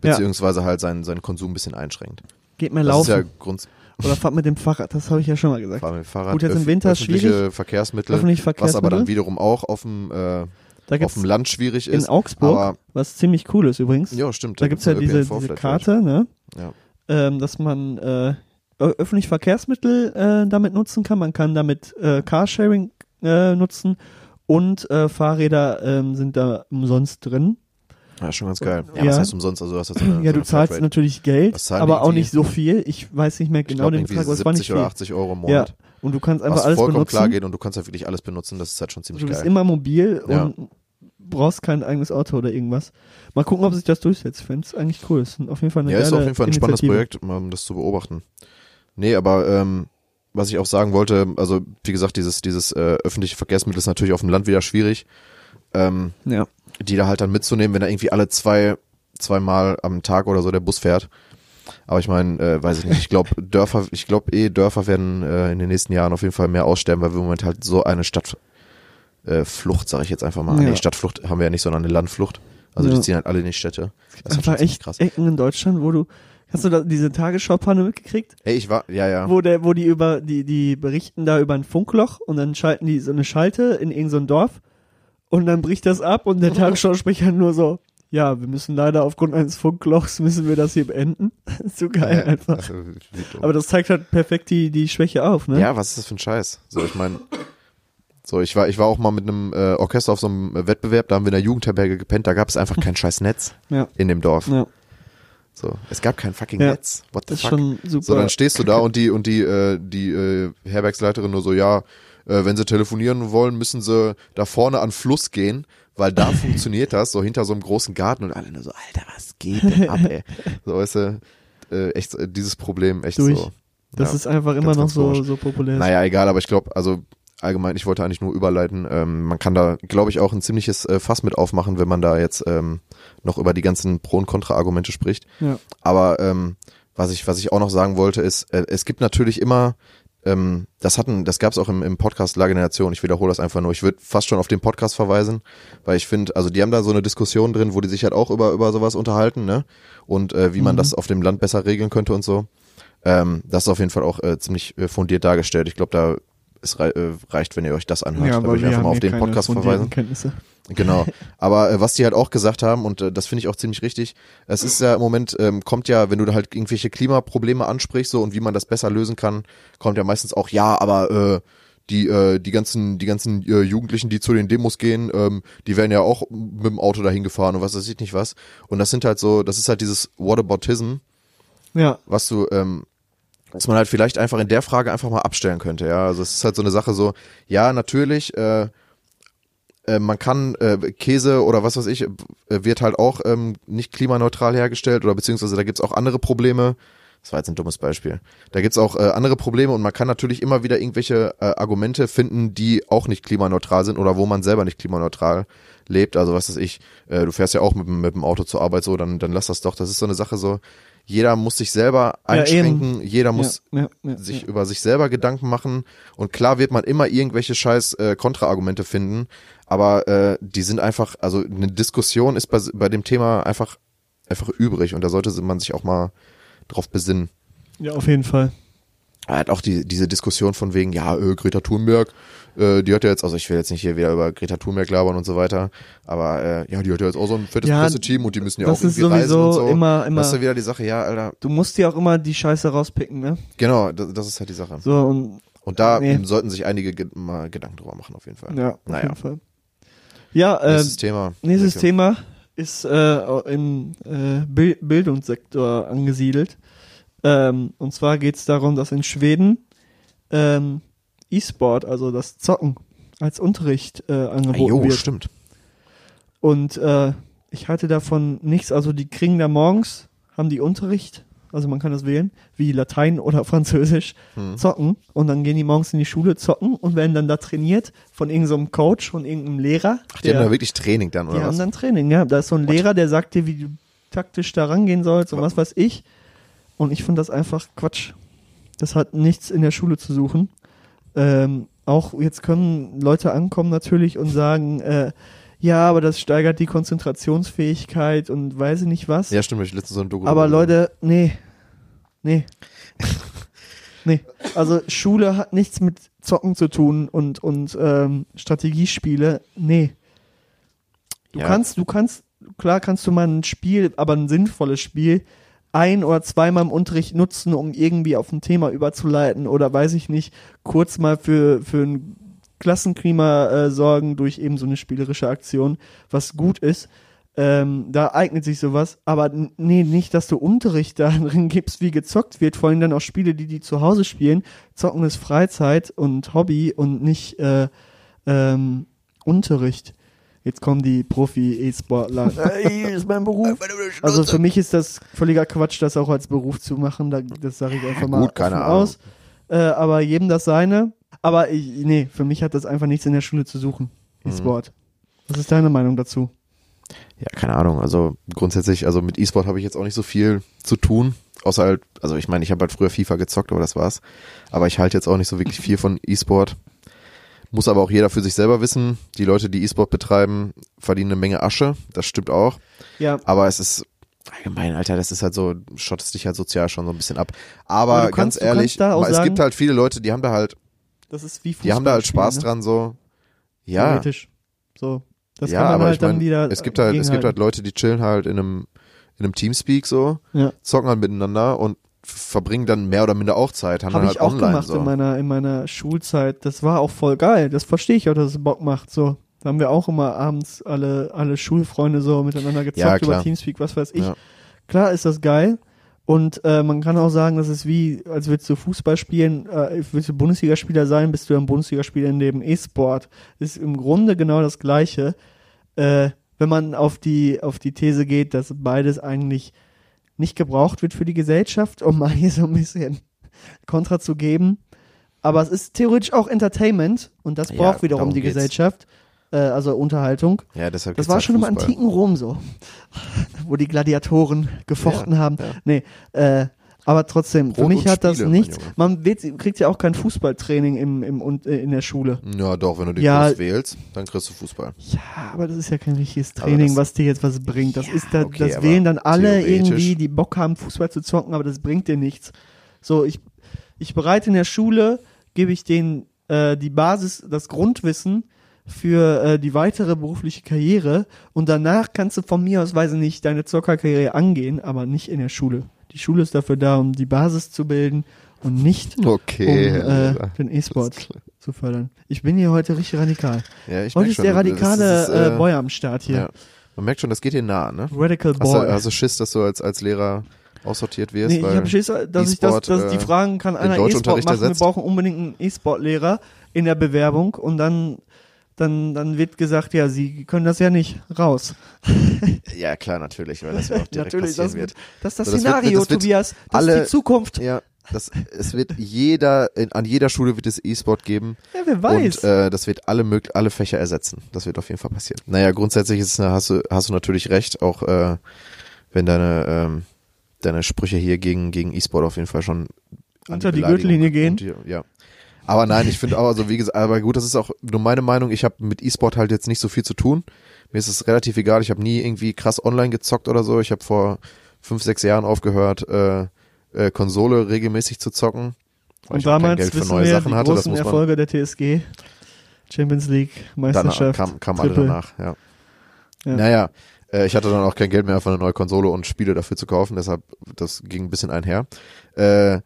Speaker 6: Ja.
Speaker 5: beziehungsweise halt seinen, seinen Konsum ein bisschen einschränkt.
Speaker 6: Geht mehr
Speaker 5: Das
Speaker 6: laufen
Speaker 5: ist ja Grund,
Speaker 6: oder fahrt mit dem Fahrrad, das habe ich ja schon mal gesagt.
Speaker 5: fahren mit dem Fahrrad,
Speaker 6: Gut, jetzt im Winter
Speaker 5: öffentliche
Speaker 6: schwierig.
Speaker 5: Verkehrsmittel,
Speaker 6: Öffentliche
Speaker 5: was aber
Speaker 6: Verkehrsmittel.
Speaker 5: dann wiederum auch auf dem, äh,
Speaker 6: Da
Speaker 5: auf dem Land schwierig
Speaker 6: in
Speaker 5: ist.
Speaker 6: Augsburg,
Speaker 5: aber,
Speaker 6: was ziemlich cool ist übrigens.
Speaker 5: ja, stimmt.
Speaker 6: da gibt's ja
Speaker 5: eine
Speaker 6: diese, diese Karte, ne?
Speaker 5: Ja.
Speaker 6: Ähm, dass man äh, öffentliche Verkehrsmittel äh, damit nutzen kann. Man kann damit äh, Carsharing äh, nutzen und äh, Fahrräder ähm, sind da umsonst drin.
Speaker 5: Ja, schon ganz geil. Ja,
Speaker 6: Ja.
Speaker 5: was heißt umsonst? Also du hast so eine,
Speaker 6: Ja,
Speaker 5: so
Speaker 6: du zahlst
Speaker 5: Flatrate.
Speaker 6: natürlich Geld, aber auch nicht so viel. Ich weiß nicht mehr genau
Speaker 5: glaub,
Speaker 6: den Betrag, aber es war
Speaker 5: 70
Speaker 6: nicht viel.
Speaker 5: oder 80 Euro im
Speaker 6: Ja,
Speaker 5: Monat.
Speaker 6: und du kannst einfach
Speaker 5: Was
Speaker 6: alles
Speaker 5: vollkommen
Speaker 6: benutzen.
Speaker 5: klar geht und du kannst ja wirklich alles benutzen, das ist halt schon ziemlich
Speaker 6: du bist
Speaker 5: geil.
Speaker 6: immer mobil
Speaker 5: Ja.
Speaker 6: und brauchst kein eigenes Auto oder irgendwas. Mal gucken, ob sich das durchsetzt. Ich finde es eigentlich cool. Es ist auf jeden Fall eine
Speaker 5: ja, ist auf jeden Fall ein spannendes. Projekt, um das zu beobachten. Nee, aber ähm, was ich auch sagen wollte, also wie gesagt, dieses, dieses äh, öffentliche Verkehrsmittel ist natürlich auf dem Land wieder schwierig, ähm,
Speaker 6: Ja.
Speaker 5: die da halt dann mitzunehmen, wenn da irgendwie alle zwei, zweimal am Tag oder so der Bus fährt. Aber ich meine, äh, weiß ich nicht, ich glaube, Dörfer, ich glaube eh, Dörfer werden äh, in den nächsten Jahren auf jeden Fall mehr aussterben, weil wir im Moment halt so eine Stadtflucht, äh, Flucht, sag ich jetzt einfach mal.
Speaker 6: Ja.
Speaker 5: Nee, Stadtflucht haben wir ja nicht, sondern eine Landflucht. Also
Speaker 6: Ja.
Speaker 5: die ziehen halt alle in die Städte. Das ist
Speaker 6: Einfach
Speaker 5: ziemlich
Speaker 6: echt
Speaker 5: krass.
Speaker 6: Ecken in Deutschland, wo du, hast du da diese Tagesschau-Panne mitgekriegt?
Speaker 5: Ey, ich war, ja, ja.
Speaker 6: Wo der, wo die über, die, die berichten da über ein Funkloch und dann schalten die so eine Schalte in irgendein so Dorf und dann bricht das ab und der Tagesschausprecher nur so, ja, wir müssen leider aufgrund eines Funklochs müssen wir das hier beenden. so geil
Speaker 5: Äh,
Speaker 6: einfach.
Speaker 5: also.
Speaker 6: Aber das zeigt halt perfekt die, die Schwäche auf, ne?
Speaker 5: Ja, was ist das für ein Scheiß? So, ich meine, so, ich war, ich war auch mal mit einem äh, Orchester auf so einem Wettbewerb, da haben wir in der Jugendherberge gepennt, da gab es einfach kein scheiß Netz
Speaker 6: Ja.
Speaker 5: in dem Dorf.
Speaker 6: Ja,
Speaker 5: So, es gab kein fucking
Speaker 6: Ja.
Speaker 5: Netz. What the
Speaker 6: das ist
Speaker 5: fuck?
Speaker 6: schon super.
Speaker 5: So, dann stehst du da und die und die äh, die äh, Herbergsleiterin nur so, ja, äh, wenn sie telefonieren wollen, müssen sie da vorne an Fluss gehen, weil da funktioniert das, so hinter so einem großen Garten und alle nur so, Alter, was geht denn ab, ey? So, weißt du, äh, echt äh, dieses Problem echt
Speaker 6: Durch.
Speaker 5: so.
Speaker 6: Das
Speaker 5: ja.
Speaker 6: ist einfach immer
Speaker 5: ganz,
Speaker 6: noch
Speaker 5: ganz
Speaker 6: so,
Speaker 5: komisch.
Speaker 6: so populär.
Speaker 5: Naja, egal, aber ich glaube, also allgemein, ich wollte eigentlich nur überleiten. Ähm, man kann da, glaube ich, auch ein ziemliches äh, Fass mit aufmachen, wenn man da jetzt ähm, noch über die ganzen Pro- und Kontra-Argumente spricht.
Speaker 6: Ja.
Speaker 5: Aber ähm, was ich, was ich auch noch sagen wollte, ist, äh, es gibt natürlich immer, ähm, das hatten, das gab es auch im, im Podcast Lage der Nation. Ich wiederhole das einfach nur. Ich würde fast schon auf den Podcast verweisen, weil ich finde, also die haben da so eine Diskussion drin, wo die sich halt auch über über sowas unterhalten, ne? Und äh, wie man das auf dem Land besser regeln könnte und so. Ähm, das ist auf jeden Fall auch äh, ziemlich äh, fundiert dargestellt. Ich glaube, da es rei äh, reicht, wenn ihr euch das anhört. da würde ich einfach mal auf den Podcast verweisen.
Speaker 6: Kenntnisse.
Speaker 5: Genau. Aber äh, was die halt auch gesagt haben, und äh, das finde ich auch ziemlich richtig, es ist ja im Moment, ähm, kommt ja, wenn du da halt irgendwelche Klimaprobleme ansprichst so und wie man das besser lösen kann, kommt ja meistens auch, ja, aber äh, die, äh, die ganzen, die ganzen äh, Jugendlichen, die zu den Demos gehen, ähm, die werden ja auch mit dem Auto dahin gefahren und was weiß ich nicht was. Und das sind halt so, das ist halt dieses Whataboutism,
Speaker 6: Ja,
Speaker 5: was du, ähm, was man halt vielleicht einfach in der Frage einfach mal abstellen könnte, ja. Also es ist halt so eine Sache so, ja, natürlich, äh, äh, man kann äh, Käse oder was weiß ich, äh, wird halt auch ähm, nicht klimaneutral hergestellt oder beziehungsweise da gibt's auch andere Probleme. Das war jetzt ein dummes Beispiel. Da gibt's auch äh, andere Probleme und man kann natürlich immer wieder irgendwelche äh, Argumente finden, die auch nicht klimaneutral sind oder wo man selber nicht klimaneutral lebt. Also was weiß ich, äh, du fährst ja auch mit, mit dem Auto zur Arbeit so, dann, dann lass das doch. Das ist so eine Sache so, jeder muss sich selber
Speaker 6: Ja,
Speaker 5: einschränken, jeder muss
Speaker 6: ja, ja, ja,
Speaker 5: sich
Speaker 6: ja.
Speaker 5: über sich selber Gedanken machen und klar wird man immer irgendwelche scheiß äh, Kontraargumente finden, aber äh, die sind einfach, also eine Diskussion ist bei, bei dem Thema einfach einfach übrig und da sollte man sich auch mal drauf besinnen.
Speaker 6: ja, auf jeden Fall.
Speaker 5: Er hat auch die, diese Diskussion von wegen, ja, äh, Greta Thunberg, äh, die hat ja jetzt, also ich will jetzt nicht hier wieder über Greta Thunberg labern und so weiter, aber äh, ja, die hat ja jetzt auch so ein fettes
Speaker 6: Ja,
Speaker 5: Presseteam und die müssen ja auch irgendwie reisen und so.
Speaker 6: immer- immer-
Speaker 5: Das ist ja wieder die Sache, ja, Alter,
Speaker 6: Du musst dir auch immer die Scheiße rauspicken, ne?
Speaker 5: genau, das, das ist halt die Sache.
Speaker 6: So und
Speaker 5: Und da
Speaker 6: Nee.
Speaker 5: sollten sich einige ge mal Gedanken drüber machen, auf jeden Fall.
Speaker 6: ja, auf
Speaker 5: Naja.
Speaker 6: jeden Fall. Ja, äh,
Speaker 5: Nächstes Thema.
Speaker 6: nächstes. Thema ist äh, im äh, Bil Bildungssektor angesiedelt. Ähm, und zwar geht es darum, dass in Schweden ähm, E-Sport, also das Zocken, als Unterricht äh,
Speaker 5: Ah,
Speaker 6: angeboten
Speaker 5: jo,
Speaker 6: wird.
Speaker 5: stimmt.
Speaker 6: Und äh, ich halte davon nichts. Also die kriegen da morgens, haben die Unterricht, also man kann das wählen, wie Latein oder Französisch,
Speaker 5: Hm.
Speaker 6: zocken. Und dann gehen die morgens in die Schule zocken und werden dann da trainiert von irgendeinem so Coach, von irgendeinem Lehrer.
Speaker 5: Ach, die haben da wirklich Training dann,
Speaker 6: die
Speaker 5: oder
Speaker 6: haben
Speaker 5: was?
Speaker 6: dann Training, ja. Da ist so ein Lehrer, der sagt dir, wie du taktisch da rangehen sollst und was weiß ich. Und ich finde das einfach Quatsch. Das hat nichts in der Schule zu suchen. Ähm, auch jetzt können Leute ankommen natürlich und sagen, äh, ja, aber das steigert die Konzentrationsfähigkeit und weiß ich nicht was.
Speaker 5: Ja, stimmt, ich letztens so ein Doku.
Speaker 6: aber. Leute, nee. Nee. nee. Also Schule hat nichts mit Zocken zu tun und, und ähm, Strategiespiele. Nee. Du
Speaker 5: Ja.
Speaker 6: kannst, du kannst, klar kannst du mal ein Spiel, aber ein sinnvolles Spiel, ein oder zweimal im Unterricht nutzen, um irgendwie auf ein Thema überzuleiten oder weiß ich nicht, kurz mal für, für ein Klassenklima äh, sorgen durch eben so eine spielerische Aktion, was gut ist. Ähm, da eignet sich sowas, aber nee, nicht, dass du Unterricht da drin gibst, wie gezockt wird, vor allem dann auch Spiele, die die zu Hause spielen. Zocken ist Freizeit und Hobby und nicht äh, ähm, Unterricht. Jetzt kommen die Profi-E-Sportler. Ey, ist mein Beruf. Also für mich ist das völliger Quatsch, das auch als Beruf zu machen. Da, das sage ich einfach mal
Speaker 5: Gut, keine
Speaker 6: aus. Äh, aber jedem das seine. Aber ich, nee, für mich hat das einfach nichts in der Schule zu suchen.
Speaker 5: Mhm.
Speaker 6: E-Sport. Was ist deine Meinung dazu?
Speaker 5: Ja, keine Ahnung. Also grundsätzlich, also mit E-Sport habe ich jetzt auch nicht so viel zu tun. Außer halt, also ich meine, ich habe halt früher FIFA gezockt, aber das war's. Aber ich halte jetzt auch nicht so wirklich viel von E-Sport. Muss aber auch jeder für sich selber wissen. Die Leute, die E-Sport betreiben, verdienen eine Menge Asche. Das stimmt auch.
Speaker 6: Ja,
Speaker 5: Aber es ist allgemein, Alter, das ist halt so, schottest dich halt sozial schon so ein bisschen ab. Aber ganz
Speaker 6: kannst- du
Speaker 5: ehrlich, es
Speaker 6: sagen-
Speaker 5: gibt halt viele Leute, die haben da halt,
Speaker 6: das ist wie Fußball.
Speaker 5: die haben da halt Spaß dran, so. Ja,
Speaker 6: Theoretisch. So. Das
Speaker 5: ja,
Speaker 6: kann man
Speaker 5: aber
Speaker 6: halt
Speaker 5: ich mein,
Speaker 6: dann wieder.
Speaker 5: es gibt halt, es gibt halt Leute, die chillen halt in einem, in einem Teamspeak so,
Speaker 6: Ja.
Speaker 5: zocken halt miteinander und verbringen dann mehr oder minder auch Zeit, haben
Speaker 6: Habe
Speaker 5: dann
Speaker 6: ich
Speaker 5: halt
Speaker 6: auch
Speaker 5: online
Speaker 6: gemacht
Speaker 5: so.
Speaker 6: in meiner in meiner Schulzeit. Das war auch voll geil. Das verstehe ich auch, dass es Bock macht. So, da haben wir auch immer abends alle alle Schulfreunde so miteinander gezockt
Speaker 5: Ja,
Speaker 6: über. Teamspeak, was weiß ich.
Speaker 5: Ja.
Speaker 6: Klar ist das geil. Und äh, man kann auch sagen, das ist wie, als würdest du Fußball spielen, äh, willst du Bundesligaspieler sein, bist du ein Bundesligaspieler in dem E-Sport. Ist im Grunde genau das Gleiche. Äh, wenn man auf die, auf die These geht, dass beides eigentlich nicht gebraucht wird für die Gesellschaft, um mal hier so ein bisschen Kontra zu geben. Aber es ist theoretisch auch Entertainment und das
Speaker 5: Ja,
Speaker 6: braucht wiederum
Speaker 5: darum
Speaker 6: die
Speaker 5: geht's.
Speaker 6: Gesellschaft, äh, also Unterhaltung.
Speaker 5: Ja, deshalb
Speaker 6: Das war
Speaker 5: halt
Speaker 6: schon im
Speaker 5: Fußball.
Speaker 6: antiken Rom so, wo die Gladiatoren gefochten
Speaker 5: Ja,
Speaker 6: haben.
Speaker 5: ja.
Speaker 6: Nee, äh, aber trotzdem, für mich hat das
Speaker 5: Spiele, mein
Speaker 6: nichts. Man wird, kriegt ja auch kein Fußballtraining im, im, äh, in der Schule.
Speaker 5: Ja, doch, wenn du den
Speaker 6: Ja.
Speaker 5: Kurs wählst, dann kriegst du Fußball.
Speaker 6: Ja, aber das ist ja kein richtiges Training,
Speaker 5: das-
Speaker 6: was dir jetzt was bringt. Das ist da,
Speaker 5: okay,
Speaker 6: das wählen dann alle irgendwie, die Bock haben, Fußball zu zocken, aber das bringt dir nichts. So, ich, ich bereite in der Schule, gebe ich denen äh, die Basis, das Grundwissen für äh, die weitere berufliche Karriere und danach kannst du von mir aus, weiß ich nicht, deine Zockerkarriere angehen, aber nicht in der Schule. Die Schule ist dafür da, um die Basis zu bilden und nicht um
Speaker 5: Okay. Herr
Speaker 6: äh, den E-Sport zu fördern. Ich bin hier heute richtig radikal.
Speaker 5: Ja, ich
Speaker 6: Heute ist
Speaker 5: schon,
Speaker 6: der radikale
Speaker 5: ist,
Speaker 6: äh, Boy am Start hier.
Speaker 5: Ja. Man merkt schon, das geht dir nah, ne?
Speaker 6: Radical Boy.
Speaker 5: hast du Schiss, dass du als, als Lehrer aussortiert wirst?
Speaker 6: nee, ich habe Schiss, dass ich das, dass die
Speaker 5: äh,
Speaker 6: fragen, kann einer E-Sport machen, wir brauchen unbedingt einen E-Sport-Lehrer in der Bewerbung und dann, dann, dann wird gesagt, ja, sie können das ja nicht raus.
Speaker 5: Ja, klar, natürlich, weil das ja auch direkt
Speaker 6: Natürlich,
Speaker 5: passieren
Speaker 6: das,
Speaker 5: wird.
Speaker 6: das ist das
Speaker 5: So, das wird-
Speaker 6: Szenario,
Speaker 5: das wird
Speaker 6: Tobias. Das
Speaker 5: alle-
Speaker 6: ist die Zukunft.
Speaker 5: Ja, das, es wird jeder, in, an jeder Schule wird es E-Sport geben.
Speaker 6: Ja, wer weiß.
Speaker 5: Und äh, das wird alle mög alle Fächer ersetzen. Das wird auf jeden Fall passieren. Naja, grundsätzlich ist, hast du, hast du natürlich recht, auch äh, wenn deine, ähm, deine Sprüche hier gegen, gegen E-Sport auf jeden Fall schon
Speaker 6: Unter die
Speaker 5: Beleidigung
Speaker 6: Gürtellinie gehen.
Speaker 5: und die- ja. Aber nein, ich finde auch, also wie gesagt, aber gut, das ist auch nur meine Meinung. Ich habe mit E-Sport halt jetzt nicht so viel zu tun. Mir ist es relativ egal. Ich habe nie irgendwie krass online gezockt oder so. Ich habe vor fünf, sechs Jahren aufgehört, äh, äh, Konsole regelmäßig zu zocken.
Speaker 6: und
Speaker 5: ich auch kein
Speaker 6: damals
Speaker 5: Geld für
Speaker 6: wissen
Speaker 5: neue
Speaker 6: wir
Speaker 5: Sachen
Speaker 6: die
Speaker 5: hatte. Das
Speaker 6: großen Erfolge der TSG. Champions League, Meisterschaft.
Speaker 5: kam, kam alle danach, ja.
Speaker 6: Ja.
Speaker 5: Naja, äh, ich hatte dann auch kein Geld mehr für eine neue Konsole und Spiele dafür zu kaufen, deshalb, das ging ein bisschen einher. Äh,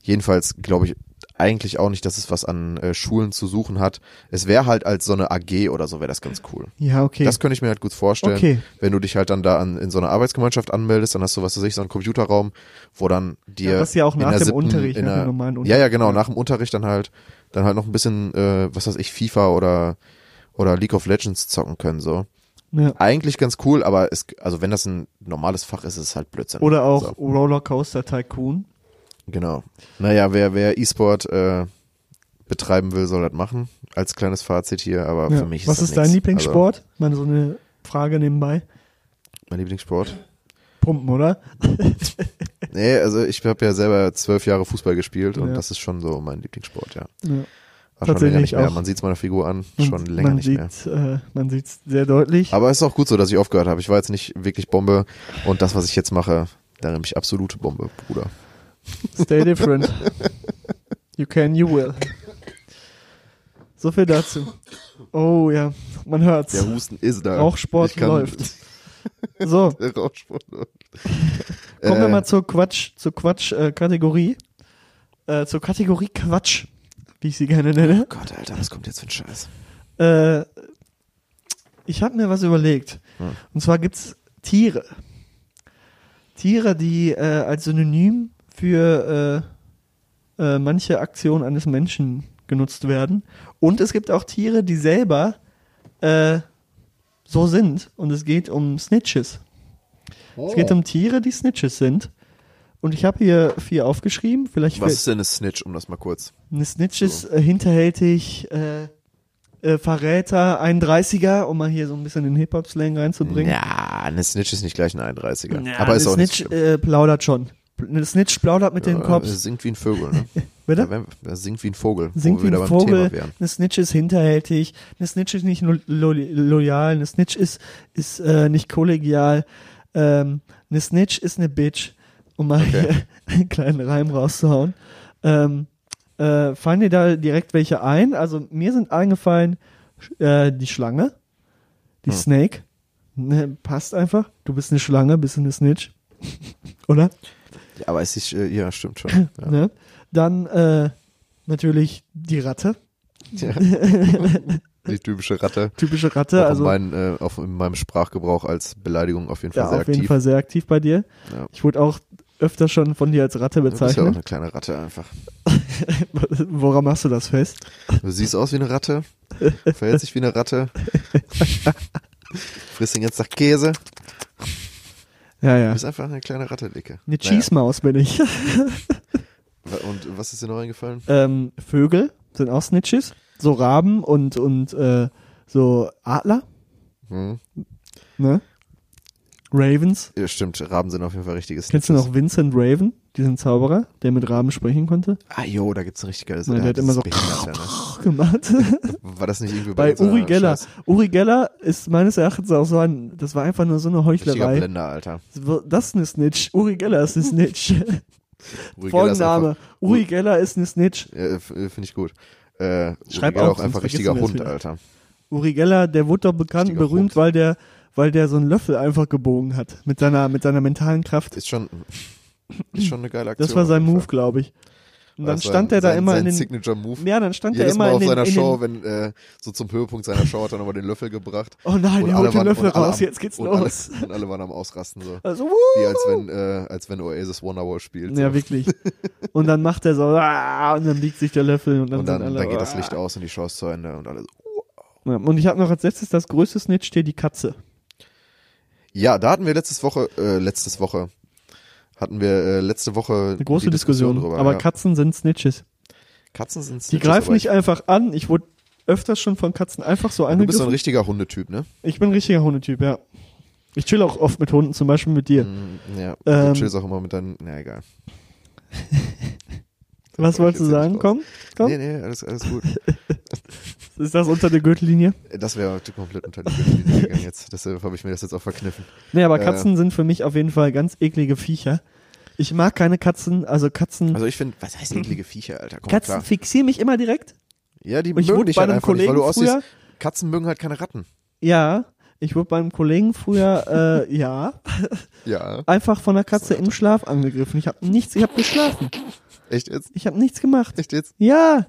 Speaker 5: jedenfalls glaube ich eigentlich auch nicht, dass es was an äh, Schulen zu suchen hat. Es wäre halt als so eine AG oder so, wäre das ganz cool.
Speaker 6: Ja, okay.
Speaker 5: Das könnte ich mir halt gut vorstellen.
Speaker 6: Okay.
Speaker 5: Wenn du dich halt dann da an, in so einer Arbeitsgemeinschaft anmeldest, dann hast du, was weiß ich, so einen Computerraum, wo dann dir.
Speaker 6: Ja, das ist ja auch nach dem
Speaker 5: siebten-
Speaker 6: Unterricht,
Speaker 5: in
Speaker 6: dem normalen
Speaker 5: Ja,
Speaker 6: Unterricht.
Speaker 5: ja, genau,
Speaker 6: Ja.
Speaker 5: nach dem Unterricht dann halt, dann halt noch ein bisschen, äh, was weiß ich, FIFA oder, oder League of Legends zocken können, so.
Speaker 6: ja.
Speaker 5: Eigentlich ganz cool, aber es, also wenn das ein normales Fach ist, ist es halt Blödsinn.
Speaker 6: Oder auch
Speaker 5: So,
Speaker 6: Rollercoaster Tycoon.
Speaker 5: Genau. Naja, wer, wer E-Sport, äh, betreiben will, soll das machen. Als kleines Fazit hier, aber
Speaker 6: Ja.
Speaker 5: für mich ist
Speaker 6: Was
Speaker 5: das
Speaker 6: ist dein
Speaker 5: nix.
Speaker 6: Lieblingssport? Mal so eine Frage nebenbei.
Speaker 5: Also, mein Lieblingssport?
Speaker 6: Pumpen, oder?
Speaker 5: Nee, also ich habe ja selber zwölf Jahre Fußball gespielt und
Speaker 6: Ja.
Speaker 5: das ist schon so mein Lieblingssport, ja.
Speaker 6: Ja.
Speaker 5: War schon länger nicht mehr. Man sieht es meiner Figur an, schon länger nicht mehr.
Speaker 6: sieht, Äh, man sieht es sehr deutlich.
Speaker 5: Aber es ist auch gut so, dass ich aufgehört habe. Ich war jetzt nicht wirklich Bombe und das, was ich jetzt mache, da nehme ich absolute Bombe, Bruder.
Speaker 6: Stay different. You can, you will. So viel dazu. Oh ja, man hört's.
Speaker 5: Der Husten ist da.
Speaker 6: Rauchsport läuft. So,
Speaker 5: Der Rauchsport läuft.
Speaker 6: kommen wir
Speaker 5: Äh,
Speaker 6: mal zur Quatsch, zur Quatsch-Kategorie. Äh, zur Kategorie Quatsch, wie ich sie gerne nenne.
Speaker 5: Gott, Alter, was kommt jetzt für ein Scheiß?
Speaker 6: Äh, ich habe mir was überlegt.
Speaker 5: Hm.
Speaker 6: Und zwar gibt's Tiere. Tiere, die äh, als Synonym für äh, äh, manche Aktionen eines Menschen genutzt werden. Und es gibt auch Tiere, die selber äh, so sind. Und es geht um Snitches. Es geht um Tiere, die Snitches sind. Und ich habe hier vier aufgeschrieben. Vielleicht
Speaker 5: Was ist denn eine Snitch, um das mal kurz?
Speaker 6: eine Snitch ist äh, hinterhältig, äh, äh, Verräter, 31er, um mal hier so ein bisschen den Hip-Hop-Slang reinzubringen.
Speaker 5: Ja, eine Snitch ist nicht gleich ein 31er.
Speaker 6: Ja,
Speaker 5: aber ist
Speaker 6: eine
Speaker 5: auch nicht
Speaker 6: Snitch
Speaker 5: schlimm.
Speaker 6: äh, plaudert schon. Eine Snitch plaudert mit den
Speaker 5: Äh,
Speaker 6: Cops.
Speaker 5: singt wie ein Vogel, ne?
Speaker 6: Bitte?
Speaker 5: Er singt wie ein Vogel.
Speaker 6: Singt
Speaker 5: wo
Speaker 6: wie ein Vogel. Eine Snitch ist hinterhältig. Eine Snitch ist nicht lo lo loyal. Eine Snitch ist, ist äh, nicht kollegial. Ähm, eine Snitch ist eine Bitch. Um mal
Speaker 5: Okay.
Speaker 6: hier einen kleinen Reim rauszuhauen. Ähm, äh, fallen dir da direkt welche ein? Also mir sind eingefallen äh, die Schlange, die
Speaker 5: Hm.
Speaker 6: Snake. Ne, passt einfach. Du bist eine Schlange, bist eine Snitch. Oder?
Speaker 5: Ja, aber es ist, äh, ja, stimmt schon. Ja.
Speaker 6: Ne? Dann äh, natürlich die Ratte.
Speaker 5: Ja. Die typische Ratte.
Speaker 6: Typische Ratte.
Speaker 5: auch
Speaker 6: also
Speaker 5: in, mein, äh, auf, in meinem Sprachgebrauch als Beleidigung auf jeden Fall
Speaker 6: ja,
Speaker 5: sehr
Speaker 6: auf jeden
Speaker 5: aktiv.
Speaker 6: Fall sehr aktiv bei dir.
Speaker 5: Ja.
Speaker 6: Ich wurde auch öfter schon von dir als Ratte
Speaker 5: Du bist ja auch
Speaker 6: bezeichnet.
Speaker 5: eine kleine Ratte einfach.
Speaker 6: Woran machst du das fest?
Speaker 5: Du siehst aus wie eine Ratte, verhältst dich wie eine Ratte, frisst den ganzen Tag Käse.
Speaker 6: Ja,
Speaker 5: Du
Speaker 6: ja.
Speaker 5: bist einfach eine kleine Ratte, Dicke.
Speaker 6: Eine Cheese-Maus bin ich.
Speaker 5: Naja. Und was ist dir noch eingefallen?
Speaker 6: ähm, Vögel sind auch Snitches. So Raben und, und äh, so Adler.
Speaker 5: Hm.
Speaker 6: Ne? Ravens.
Speaker 5: Ja, stimmt, Raben sind auf jeden Fall richtiges
Speaker 6: Kennst du
Speaker 5: Snitches.
Speaker 6: noch Vincent Raven, diesen Zauberer, der mit Raben sprechen konnte?
Speaker 5: Ah, jo, da gibt's ein richtig geiles
Speaker 6: Nein, der hat immer so
Speaker 5: ja,
Speaker 6: gemacht.
Speaker 5: ne? War das nicht irgendwie bei,
Speaker 6: Bei Uri Geller.
Speaker 5: Scheiß-
Speaker 6: Uri Geller ist meines Erachtens auch so ein, das war einfach nur so eine Heuchlerei.
Speaker 5: Blender, Alter.
Speaker 6: Das ist eine Snitch. Uri Geller ist eine Snitch.
Speaker 5: Uri
Speaker 6: Folgenname. Uri Geller ist eine Snitch.
Speaker 5: Ja, f- Finde ich gut. Äh,
Speaker 6: Schreib
Speaker 5: Uri
Speaker 6: auf,
Speaker 5: auch einfach richtiger Hund,
Speaker 6: wieder.
Speaker 5: Alter.
Speaker 6: Uri Geller, der wurde doch bekannt,
Speaker 5: Richtiger
Speaker 6: berühmt,
Speaker 5: Hund.
Speaker 6: weil der, weil der so einen Löffel einfach gebogen hat. Mit seiner, mit seiner mentalen Kraft.
Speaker 5: Ist schon, ist schon eine geile Aktion.
Speaker 6: Das war sein Move, glaube ich. Und dann
Speaker 5: war
Speaker 6: stand er da immer in den,
Speaker 5: Signature Move.
Speaker 6: ja, dann stand er immer
Speaker 5: Mal
Speaker 6: in
Speaker 5: auf
Speaker 6: den,
Speaker 5: seiner
Speaker 6: in
Speaker 5: Show, wenn äh, so zum Höhepunkt seiner Show hat er nochmal den Löffel gebracht.
Speaker 6: oh nein,
Speaker 5: alle
Speaker 6: holt den Löffel raus,
Speaker 5: am-
Speaker 6: jetzt geht's
Speaker 5: und
Speaker 6: los.
Speaker 5: Alle, und alle waren am Ausrasten so.
Speaker 6: Also,
Speaker 5: Wie
Speaker 6: wuh.
Speaker 5: als wenn, äh, als wenn Oasis Wonderwall spielt. So.
Speaker 6: Ja, wirklich. Und dann macht er so, ah, und dann liegt sich der Löffel und dann,
Speaker 5: Und dann,
Speaker 6: alle,
Speaker 5: dann geht das
Speaker 6: ah.
Speaker 5: Licht aus und die Show ist zu Ende und alle so.
Speaker 6: Ja, und ich habe noch als letztes das größte Snitch steht die Katze.
Speaker 5: Ja, da hatten wir letztes Woche, äh, letztes Woche, hatten wir äh, letzte Woche
Speaker 6: Eine große
Speaker 5: die
Speaker 6: Diskussion.
Speaker 5: drüber.
Speaker 6: aber
Speaker 5: ja.
Speaker 6: Katzen sind Snitches.
Speaker 5: Katzen sind
Speaker 6: Die
Speaker 5: Snitches,
Speaker 6: greifen
Speaker 5: aber
Speaker 6: nicht einfach an. Ich wurde öfters schon von Katzen einfach so
Speaker 5: ich, Du bist so ein
Speaker 6: angegriffen.
Speaker 5: richtiger Hundetyp, ne?
Speaker 6: Ich bin ein richtiger Hundetyp, ja. Ich chill auch oft mit Hunden, zum Beispiel mit dir.
Speaker 5: Mm, Ja,
Speaker 6: Ähm,
Speaker 5: du chillst auch immer mit deinen, na egal.
Speaker 6: Was wolltest du sagen?
Speaker 5: raus.
Speaker 6: Komm, komm.
Speaker 5: Nee, nee, alles, alles gut.
Speaker 6: Ist das unter der Gürtellinie?
Speaker 5: Das wäre heute komplett unter die Gürtellinie gegangen jetzt. Deshalb habe ich mir das jetzt auch verkniffen.
Speaker 6: Nee, aber
Speaker 5: Äh.
Speaker 6: Katzen sind für mich auf jeden Fall ganz eklige Viecher. Ich mag keine Katzen, also Katzen.
Speaker 5: Also ich finde, was heißt eklige Viecher, Alter? Komm,
Speaker 6: Katzen
Speaker 5: klar.
Speaker 6: fixieren mich immer direkt.
Speaker 5: Ja, die
Speaker 6: Und ich
Speaker 5: mögen
Speaker 6: wurde
Speaker 5: dich
Speaker 6: bei
Speaker 5: halt einfach nicht, weil
Speaker 6: Kollegen
Speaker 5: du aussiehst.
Speaker 6: früher,
Speaker 5: Katzen mögen halt keine Ratten.
Speaker 6: ja, ich wurde beim Kollegen früher, äh, ja,
Speaker 5: Ja.
Speaker 6: einfach von einer Katze im Schlaf angegriffen. Ich habe nichts, ich habe geschlafen.
Speaker 5: Echt jetzt?
Speaker 6: Ich habe nichts gemacht.
Speaker 5: Echt jetzt?
Speaker 6: Ja.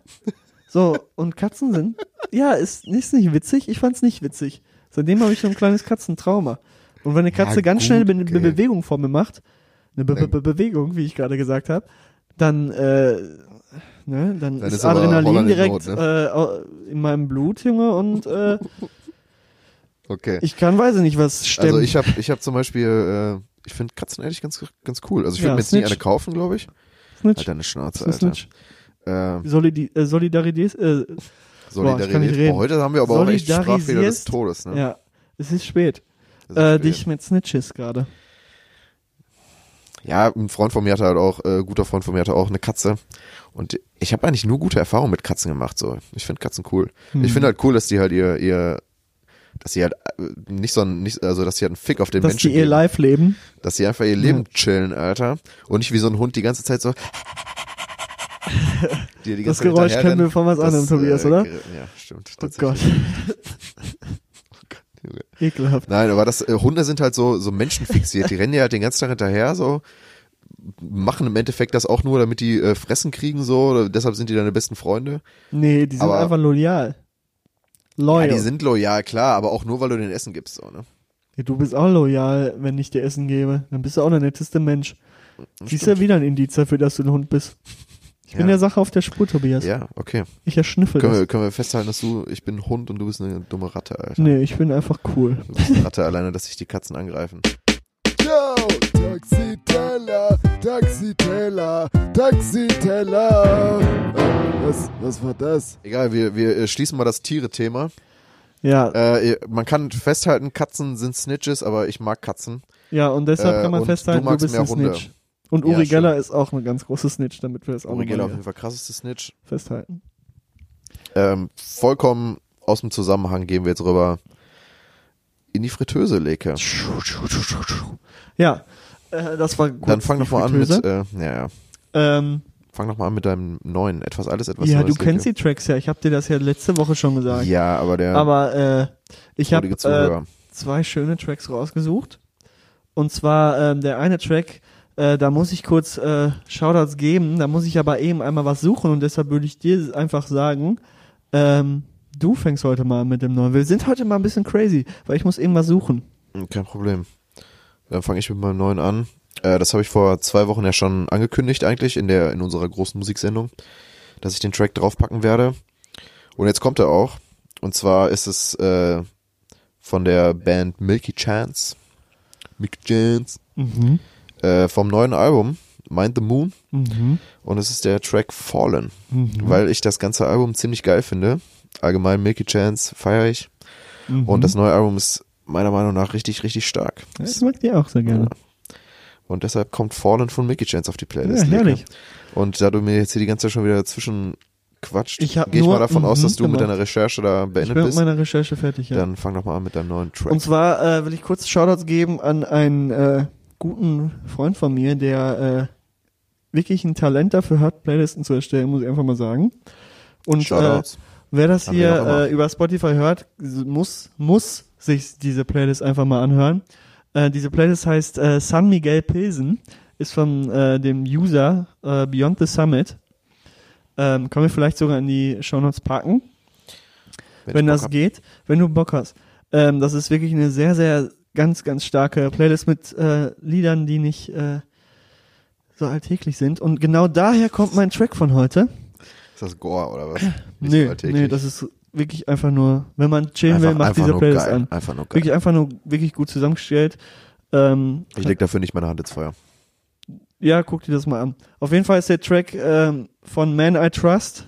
Speaker 6: So, und Katzen sind, ja, ist, ist nicht witzig. Ich fand's nicht witzig. Seitdem habe ich so ein kleines Katzentrauma. Und wenn eine Katze
Speaker 5: Ja,
Speaker 6: ganz
Speaker 5: gut,
Speaker 6: schnell eine Be. Bewegung vor mir macht, eine Be Be Be Bewegung, wie ich gerade gesagt habe, dann, äh, ne, dann,
Speaker 5: Dann
Speaker 6: ist
Speaker 5: ist
Speaker 6: Adrenalin direkt
Speaker 5: Not, ne?
Speaker 6: äh, in meinem Blut, Junge, und äh,
Speaker 5: Okay.
Speaker 6: ich kann, weiß ich nicht, was stemmen.
Speaker 5: also ich habe ich hab zum Beispiel, äh, ich finde Katzen eigentlich ganz, ganz cool. Also ich würde
Speaker 6: Ja,
Speaker 5: mir jetzt nie eine kaufen, glaube ich.
Speaker 6: Snitch.
Speaker 5: Alter, eine Schnauze, Alter.
Speaker 6: Snitch.
Speaker 5: Äh,
Speaker 6: Solidi äh, Solidarität, äh,
Speaker 5: Solidarität. Boah, heute haben wir aber auch echt Sprachfehler des Todes, ne?
Speaker 6: ja, es ist spät.
Speaker 5: Ist
Speaker 6: Äh,
Speaker 5: spät.
Speaker 6: dich mit Snitches gerade.
Speaker 5: Ja, ein Freund von mir hatte halt auch, äh, guter Freund von mir hatte auch eine Katze. Und ich habe eigentlich nur gute Erfahrungen mit Katzen gemacht. So, ich finde Katzen cool.
Speaker 6: Hm.
Speaker 5: Ich finde halt cool, dass die halt ihr, ihr, dass sie halt äh, nicht so ein, nicht, also dass sie halt einen Fick auf den
Speaker 6: Dass
Speaker 5: Menschen
Speaker 6: die ihr
Speaker 5: geben.
Speaker 6: live leben.
Speaker 5: dass sie einfach ihr Leben chillen, Alter. Und nicht wie so ein Hund die ganze Zeit so.
Speaker 6: Das Geräusch kennen wir von was anderem, Tobias, oder?
Speaker 5: Ja, stimmt.
Speaker 6: Oh Gott,
Speaker 5: tatsächlich. Junge.
Speaker 6: ekelhaft.
Speaker 5: Nein, aber das äh, Hunde sind halt so so menschenfixiert. Die rennen ja halt den ganzen Tag hinterher so machen im Endeffekt das auch nur, damit die äh, Fressen kriegen so, oder deshalb sind die deine besten Freunde.
Speaker 6: Nee, die sind
Speaker 5: Aber-
Speaker 6: einfach loyal. Loyal.
Speaker 5: Ja, die sind loyal, klar, aber auch nur, weil du denen Essen gibst, so, ne?
Speaker 6: Ja, du bist auch loyal, wenn ich dir Essen gebe. Dann bist du auch der netteste Mensch. Siehst du wieder ein Indiz dafür, dass du ein Hund bist. Ich bin
Speaker 5: Ja.
Speaker 6: der Sache auf der Spur, Tobias.
Speaker 5: Ja, okay.
Speaker 6: Ich erschnüffel
Speaker 5: Können
Speaker 6: das.
Speaker 5: wir, können wir festhalten, dass du, ich bin ein Hund und du bist eine dumme Ratte, Alter.
Speaker 6: Nee, ich bin einfach cool.
Speaker 5: Du bist eine Ratte alleine, dass sich die Katzen angreifen.
Speaker 7: Yo, Taxi Teller, Taxiteller, Taxiteller. Äh, was, was war das?
Speaker 5: Egal, wir, wir äh, schließen mal das Tiere-Thema.
Speaker 6: Ja,
Speaker 5: Äh, man kann festhalten, Katzen sind Snitches, aber ich mag Katzen.
Speaker 6: ja, und deshalb
Speaker 5: äh,
Speaker 6: kann man festhalten,
Speaker 5: du
Speaker 6: du,
Speaker 5: magst
Speaker 6: bist
Speaker 5: mehr
Speaker 6: ein
Speaker 5: Hunde.
Speaker 6: Snitch. Und
Speaker 5: Ja,
Speaker 6: Uri Geller
Speaker 5: stimmt.
Speaker 6: ist auch eine ganz große Snitch, damit wir das auch
Speaker 5: Uri Geller auf jeden Fall krasseste Snitch.
Speaker 6: festhalten.
Speaker 5: Ähm, vollkommen aus dem Zusammenhang gehen wir jetzt rüber in die Fritteuse, Leke.
Speaker 6: Ja, äh, das war gut.
Speaker 5: Dann fang doch mal an mit, äh, ja, ja.
Speaker 6: Ähm,
Speaker 5: Fang doch mal an mit deinem neuen, etwas alles etwas
Speaker 6: ja,
Speaker 5: Neues.
Speaker 6: du kennst
Speaker 5: Leke.
Speaker 6: die Tracks ja. Ich habe dir das ja letzte Woche schon gesagt.
Speaker 5: Ja, aber der
Speaker 6: Aber äh, ich habe äh, zwei schöne Tracks rausgesucht. Und zwar ähm, der eine Track, äh, da muss ich kurz äh, Shoutouts geben, da muss ich aber eben einmal was suchen und deshalb würde ich dir einfach sagen, ähm, du fängst heute mal an mit dem neuen. Wir sind heute mal ein bisschen crazy, weil ich muss irgendwas suchen.
Speaker 5: Hm, Kein Problem. Dann fange ich mit meinem neuen an. Äh, das habe ich vor zwei Wochen ja schon angekündigt eigentlich in der in unserer großen Musiksendung, dass ich den Track draufpacken werde. Und jetzt kommt er auch. Und zwar ist es äh, von der Band Milky Chance. Milky Chance.
Speaker 6: Mhm.
Speaker 5: Äh, vom neuen Album Mind the Moon.
Speaker 6: Mhm.
Speaker 5: Und es ist der Track Fallen.
Speaker 6: Mhm.
Speaker 5: Weil ich das ganze Album ziemlich geil finde. Allgemein Milky Chance feiere ich.
Speaker 6: Mhm.
Speaker 5: Und das neue Album ist meiner Meinung nach richtig, richtig stark.
Speaker 6: Ja, ich mag die auch sehr gerne.
Speaker 5: Und deshalb kommt Fallen von Mickey Chance auf die Playlist.
Speaker 6: Ja, herrlich.
Speaker 5: Und da du mir jetzt hier die ganze Zeit schon wieder dazwischen quatscht,
Speaker 6: Ich
Speaker 5: gehe ich mal davon aus,
Speaker 6: mhm
Speaker 5: dass du mit
Speaker 6: gemacht.
Speaker 5: deiner Recherche da
Speaker 6: Ich
Speaker 5: beendet
Speaker 6: bin mit
Speaker 5: bist.
Speaker 6: meiner Recherche fertig, ja.
Speaker 5: Dann fang doch mal an mit deinem neuen Track.
Speaker 6: Und zwar äh, will ich kurz Shoutouts geben an einen äh, guten Freund von mir, der äh, wirklich ein Talent dafür hat, Playlisten zu erstellen, muss ich einfach mal sagen. Und äh, wer das
Speaker 5: Haben
Speaker 6: hier äh, über Spotify hört, muss, muss sich diese Playlist einfach mal anhören. Äh, diese Playlist heißt äh, San Miguel Pilsen, ist von äh, dem User äh, Beyond the Summit. Ähm, können wir vielleicht sogar in die Shownotes packen wenn
Speaker 5: Bock
Speaker 6: das
Speaker 5: hab.
Speaker 6: geht, wenn du Bock hast. Ähm, das ist wirklich eine sehr, sehr ganz, ganz starke Playlist mit äh, Liedern, die nicht äh, so alltäglich sind. Und genau daher kommt mein Track von heute.
Speaker 5: Ist das Gore oder was? Nicht
Speaker 6: nee,
Speaker 5: so
Speaker 6: nee, das ist wirklich einfach nur, wenn man chillen
Speaker 5: einfach,
Speaker 6: will, macht diese Playlist
Speaker 5: geil.
Speaker 6: an.
Speaker 5: Einfach nur geil.
Speaker 6: Wirklich einfach nur wirklich gut zusammengestellt. Ähm,
Speaker 5: Ich leg dafür nicht meine Hand ins Feuer.
Speaker 6: ja, guck dir das mal an. Auf jeden Fall ist der Track ähm, von Man I Trust.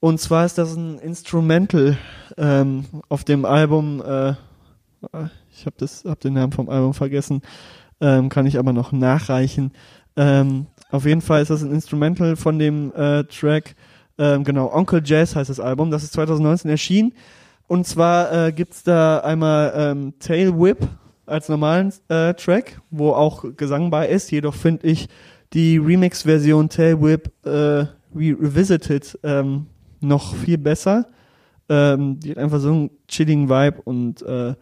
Speaker 6: Und zwar ist das ein Instrumental ähm, auf dem Album. Äh, ich habe hab den Namen vom Album vergessen, ähm, kann ich aber noch nachreichen. Ähm, auf jeden Fall ist das ein Instrumental von dem äh, Track. Ähm, genau, Onkel Jazz heißt das Album. Das ist 2019 erschienen. Und zwar äh, gibt's da einmal ähm, Tail Whip als normalen äh, Track, wo auch Gesang bei ist. Jedoch finde ich die Remix-Version Tail Whip äh, Re Revisited ähm, noch viel besser. Ähm, die hat einfach so einen chilligen Vibe und äh,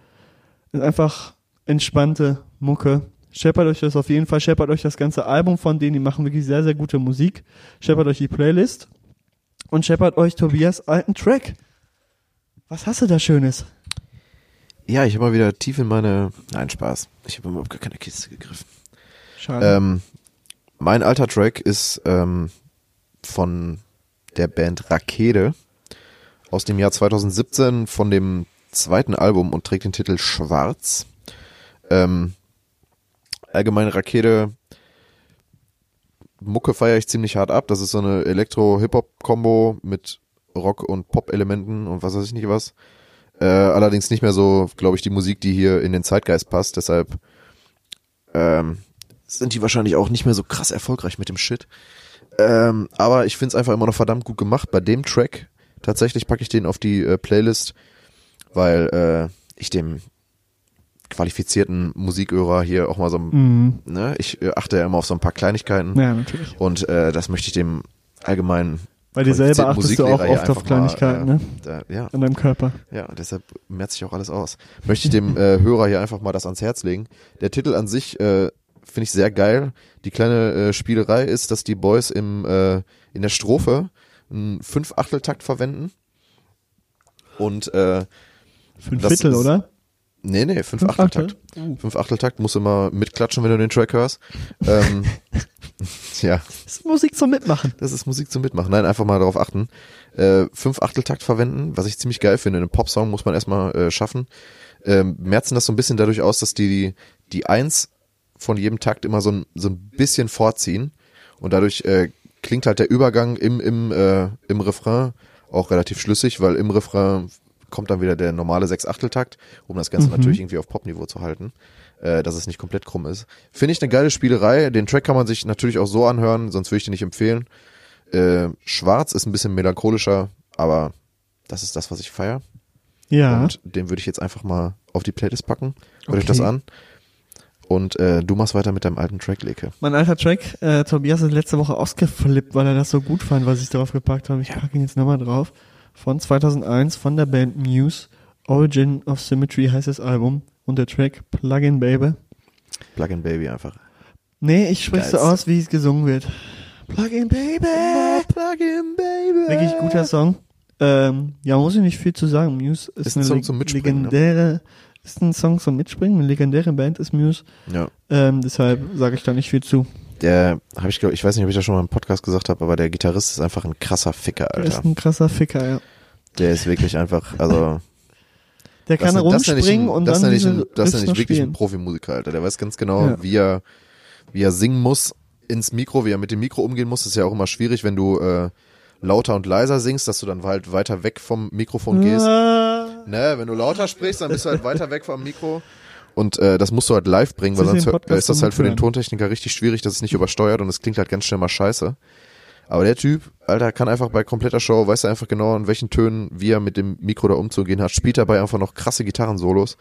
Speaker 6: ist einfach entspannte Mucke. Scheppert euch das auf jeden Fall, scheppert euch das ganze Album von denen, die machen wirklich sehr, sehr gute Musik. Scheppert euch die Playlist und scheppert euch Tobias alten Track. Was hast du da Schönes?
Speaker 5: Ja, ich habe mal wieder tief in meine. Nein, Spaß. Ich habe überhaupt gar keine Kiste gegriffen.
Speaker 6: Schade.
Speaker 5: Ähm, mein alter Track ist ähm, von der Band Rakete aus dem Jahr 2017 von dem zweiten Album und trägt den Titel Schwarz. Ähm, allgemeine Rakete Mucke feiere ich ziemlich hart ab. Das ist so eine Elektro-Hip-Hop-Kombo mit Rock- und Pop-Elementen und was weiß ich nicht was. Äh, allerdings nicht mehr so, glaube ich, die Musik, die hier in den Zeitgeist passt. Deshalb ähm, sind die wahrscheinlich auch nicht mehr so krass erfolgreich mit dem Shit. Ähm, aber ich find's einfach immer noch verdammt gut gemacht. Bei dem Track tatsächlich packe ich den auf die äh, Playlist, weil äh, ich dem qualifizierten Musikörer hier auch mal so,
Speaker 6: Mhm.
Speaker 5: ne, ich äh, achte ja immer auf so ein paar Kleinigkeiten
Speaker 6: Ja, natürlich.
Speaker 5: und äh, das möchte ich dem allgemeinen
Speaker 6: Bei dir selber achtest du auch oft auf
Speaker 5: einfach mal,
Speaker 6: Kleinigkeiten,
Speaker 5: äh,
Speaker 6: ne?
Speaker 5: Da, ja,
Speaker 6: An deinem Körper.
Speaker 5: ja, deshalb merzt sich auch alles aus. Möchte ich dem äh, Hörer hier einfach mal das ans Herz legen. Der Titel an sich äh, finde ich sehr geil. Die kleine äh, Spielerei ist, dass die Boys im äh, in der Strophe einen Fünf-Achtel-Takt verwenden. Und äh,
Speaker 6: Fünf
Speaker 5: Das
Speaker 6: Viertel,
Speaker 5: ist-
Speaker 6: oder?
Speaker 5: nee, nee,
Speaker 6: Fünf
Speaker 5: Fünf-Achtel-Takt.
Speaker 6: Uh.
Speaker 5: Fünf-Achtel-Takt musst du mal mitklatschen, wenn du den Track hörst. ähm, ja,
Speaker 6: Das ist Musik zum Mitmachen.
Speaker 5: das ist Musik zum Mitmachen. Nein, einfach mal darauf achten. Äh, Fünf-Achtel-Takt verwenden, was ich ziemlich geil finde. Einen Popsong muss man erstmal äh, schaffen. Ähm, merzen das so ein bisschen dadurch aus, dass die die Eins von jedem Takt immer so ein, so ein bisschen vorziehen und dadurch äh, klingt halt der Übergang im, im, äh, im Refrain auch relativ schlüssig, weil im Refrain kommt dann wieder der normale Sechs-Achtel-Takt, um das Ganze natürlich irgendwie auf Popniveau zu halten, äh, dass es nicht komplett krumm ist. Finde ich eine geile Spielerei. Den Track kann man sich natürlich auch so anhören, sonst würde ich den nicht empfehlen. Äh, Schwarz ist ein bisschen melancholischer, aber das ist das, was ich feier.
Speaker 6: Ja.
Speaker 5: Und den würde ich jetzt einfach mal auf die Playlist packen. Hört euch das
Speaker 6: Okay.
Speaker 5: an. Und äh, du machst weiter mit deinem alten Track, Leke.
Speaker 6: Mein alter Track, äh, Tobias ist letzte Woche ausgeflippt, weil er das so gut fand, was ich darauf gepackt habe. Ich packe ihn jetzt nochmal drauf. Von 2001 von der Band Muse. Origin of Symmetry heißt das Album. Und der Track Plugin Baby.
Speaker 5: Plug-in Baby einfach.
Speaker 6: Nee, ich spreche so aus, wie es gesungen wird. Plugin Baby.
Speaker 5: Plug-in Baby.
Speaker 6: Wirklich guter Song. Ähm, ja, muss ich nicht viel zu sagen. Muse ist,
Speaker 5: Ist ein
Speaker 6: eine
Speaker 5: Song
Speaker 6: leg-
Speaker 5: zum Mitspringen, ne?
Speaker 6: legendäre, ist ein Song zum Mitspringen. Eine legendäre Band ist Muse.
Speaker 5: Ja.
Speaker 6: Ähm, deshalb sage ich da nicht viel zu.
Speaker 5: Der, habe ich glaube, ich weiß nicht, ob ich das schon mal im Podcast gesagt habe, aber der Gitarrist ist einfach ein krasser Ficker,
Speaker 6: Der ist
Speaker 5: Alter.
Speaker 6: ein krasser Ficker, ja.
Speaker 5: Der ist wirklich einfach, also
Speaker 6: Der kann
Speaker 5: das, das
Speaker 6: rumspringen
Speaker 5: ein-
Speaker 6: und
Speaker 5: das
Speaker 6: dann
Speaker 5: ich, ein- das ich
Speaker 6: noch
Speaker 5: wirklich
Speaker 6: spielen.
Speaker 5: ein Profimusiker, Alter. Der weiß ganz genau,
Speaker 6: Ja.
Speaker 5: wie er, wie er singen muss ins Mikro, wie er mit dem Mikro umgehen muss. Das ist ja auch immer schwierig, wenn du äh, lauter und leiser singst, dass du dann halt weiter weg vom Mikrofon gehst.
Speaker 6: Ah,
Speaker 5: Ne, wenn du lauter sprichst, dann bist du halt weiter weg vom Mikro. Und äh, das musst du halt live bringen, weil sonst ist das halt für den. Tontechniker richtig schwierig, dass es nicht übersteuert und es klingt halt ganz schnell mal scheiße. Aber der Typ, Alter, kann einfach bei kompletter Show, weiß er einfach genau, in welchen Tönen, wie er mit dem Mikro da umzugehen hat, spielt dabei einfach noch krasse Gitarrensolos.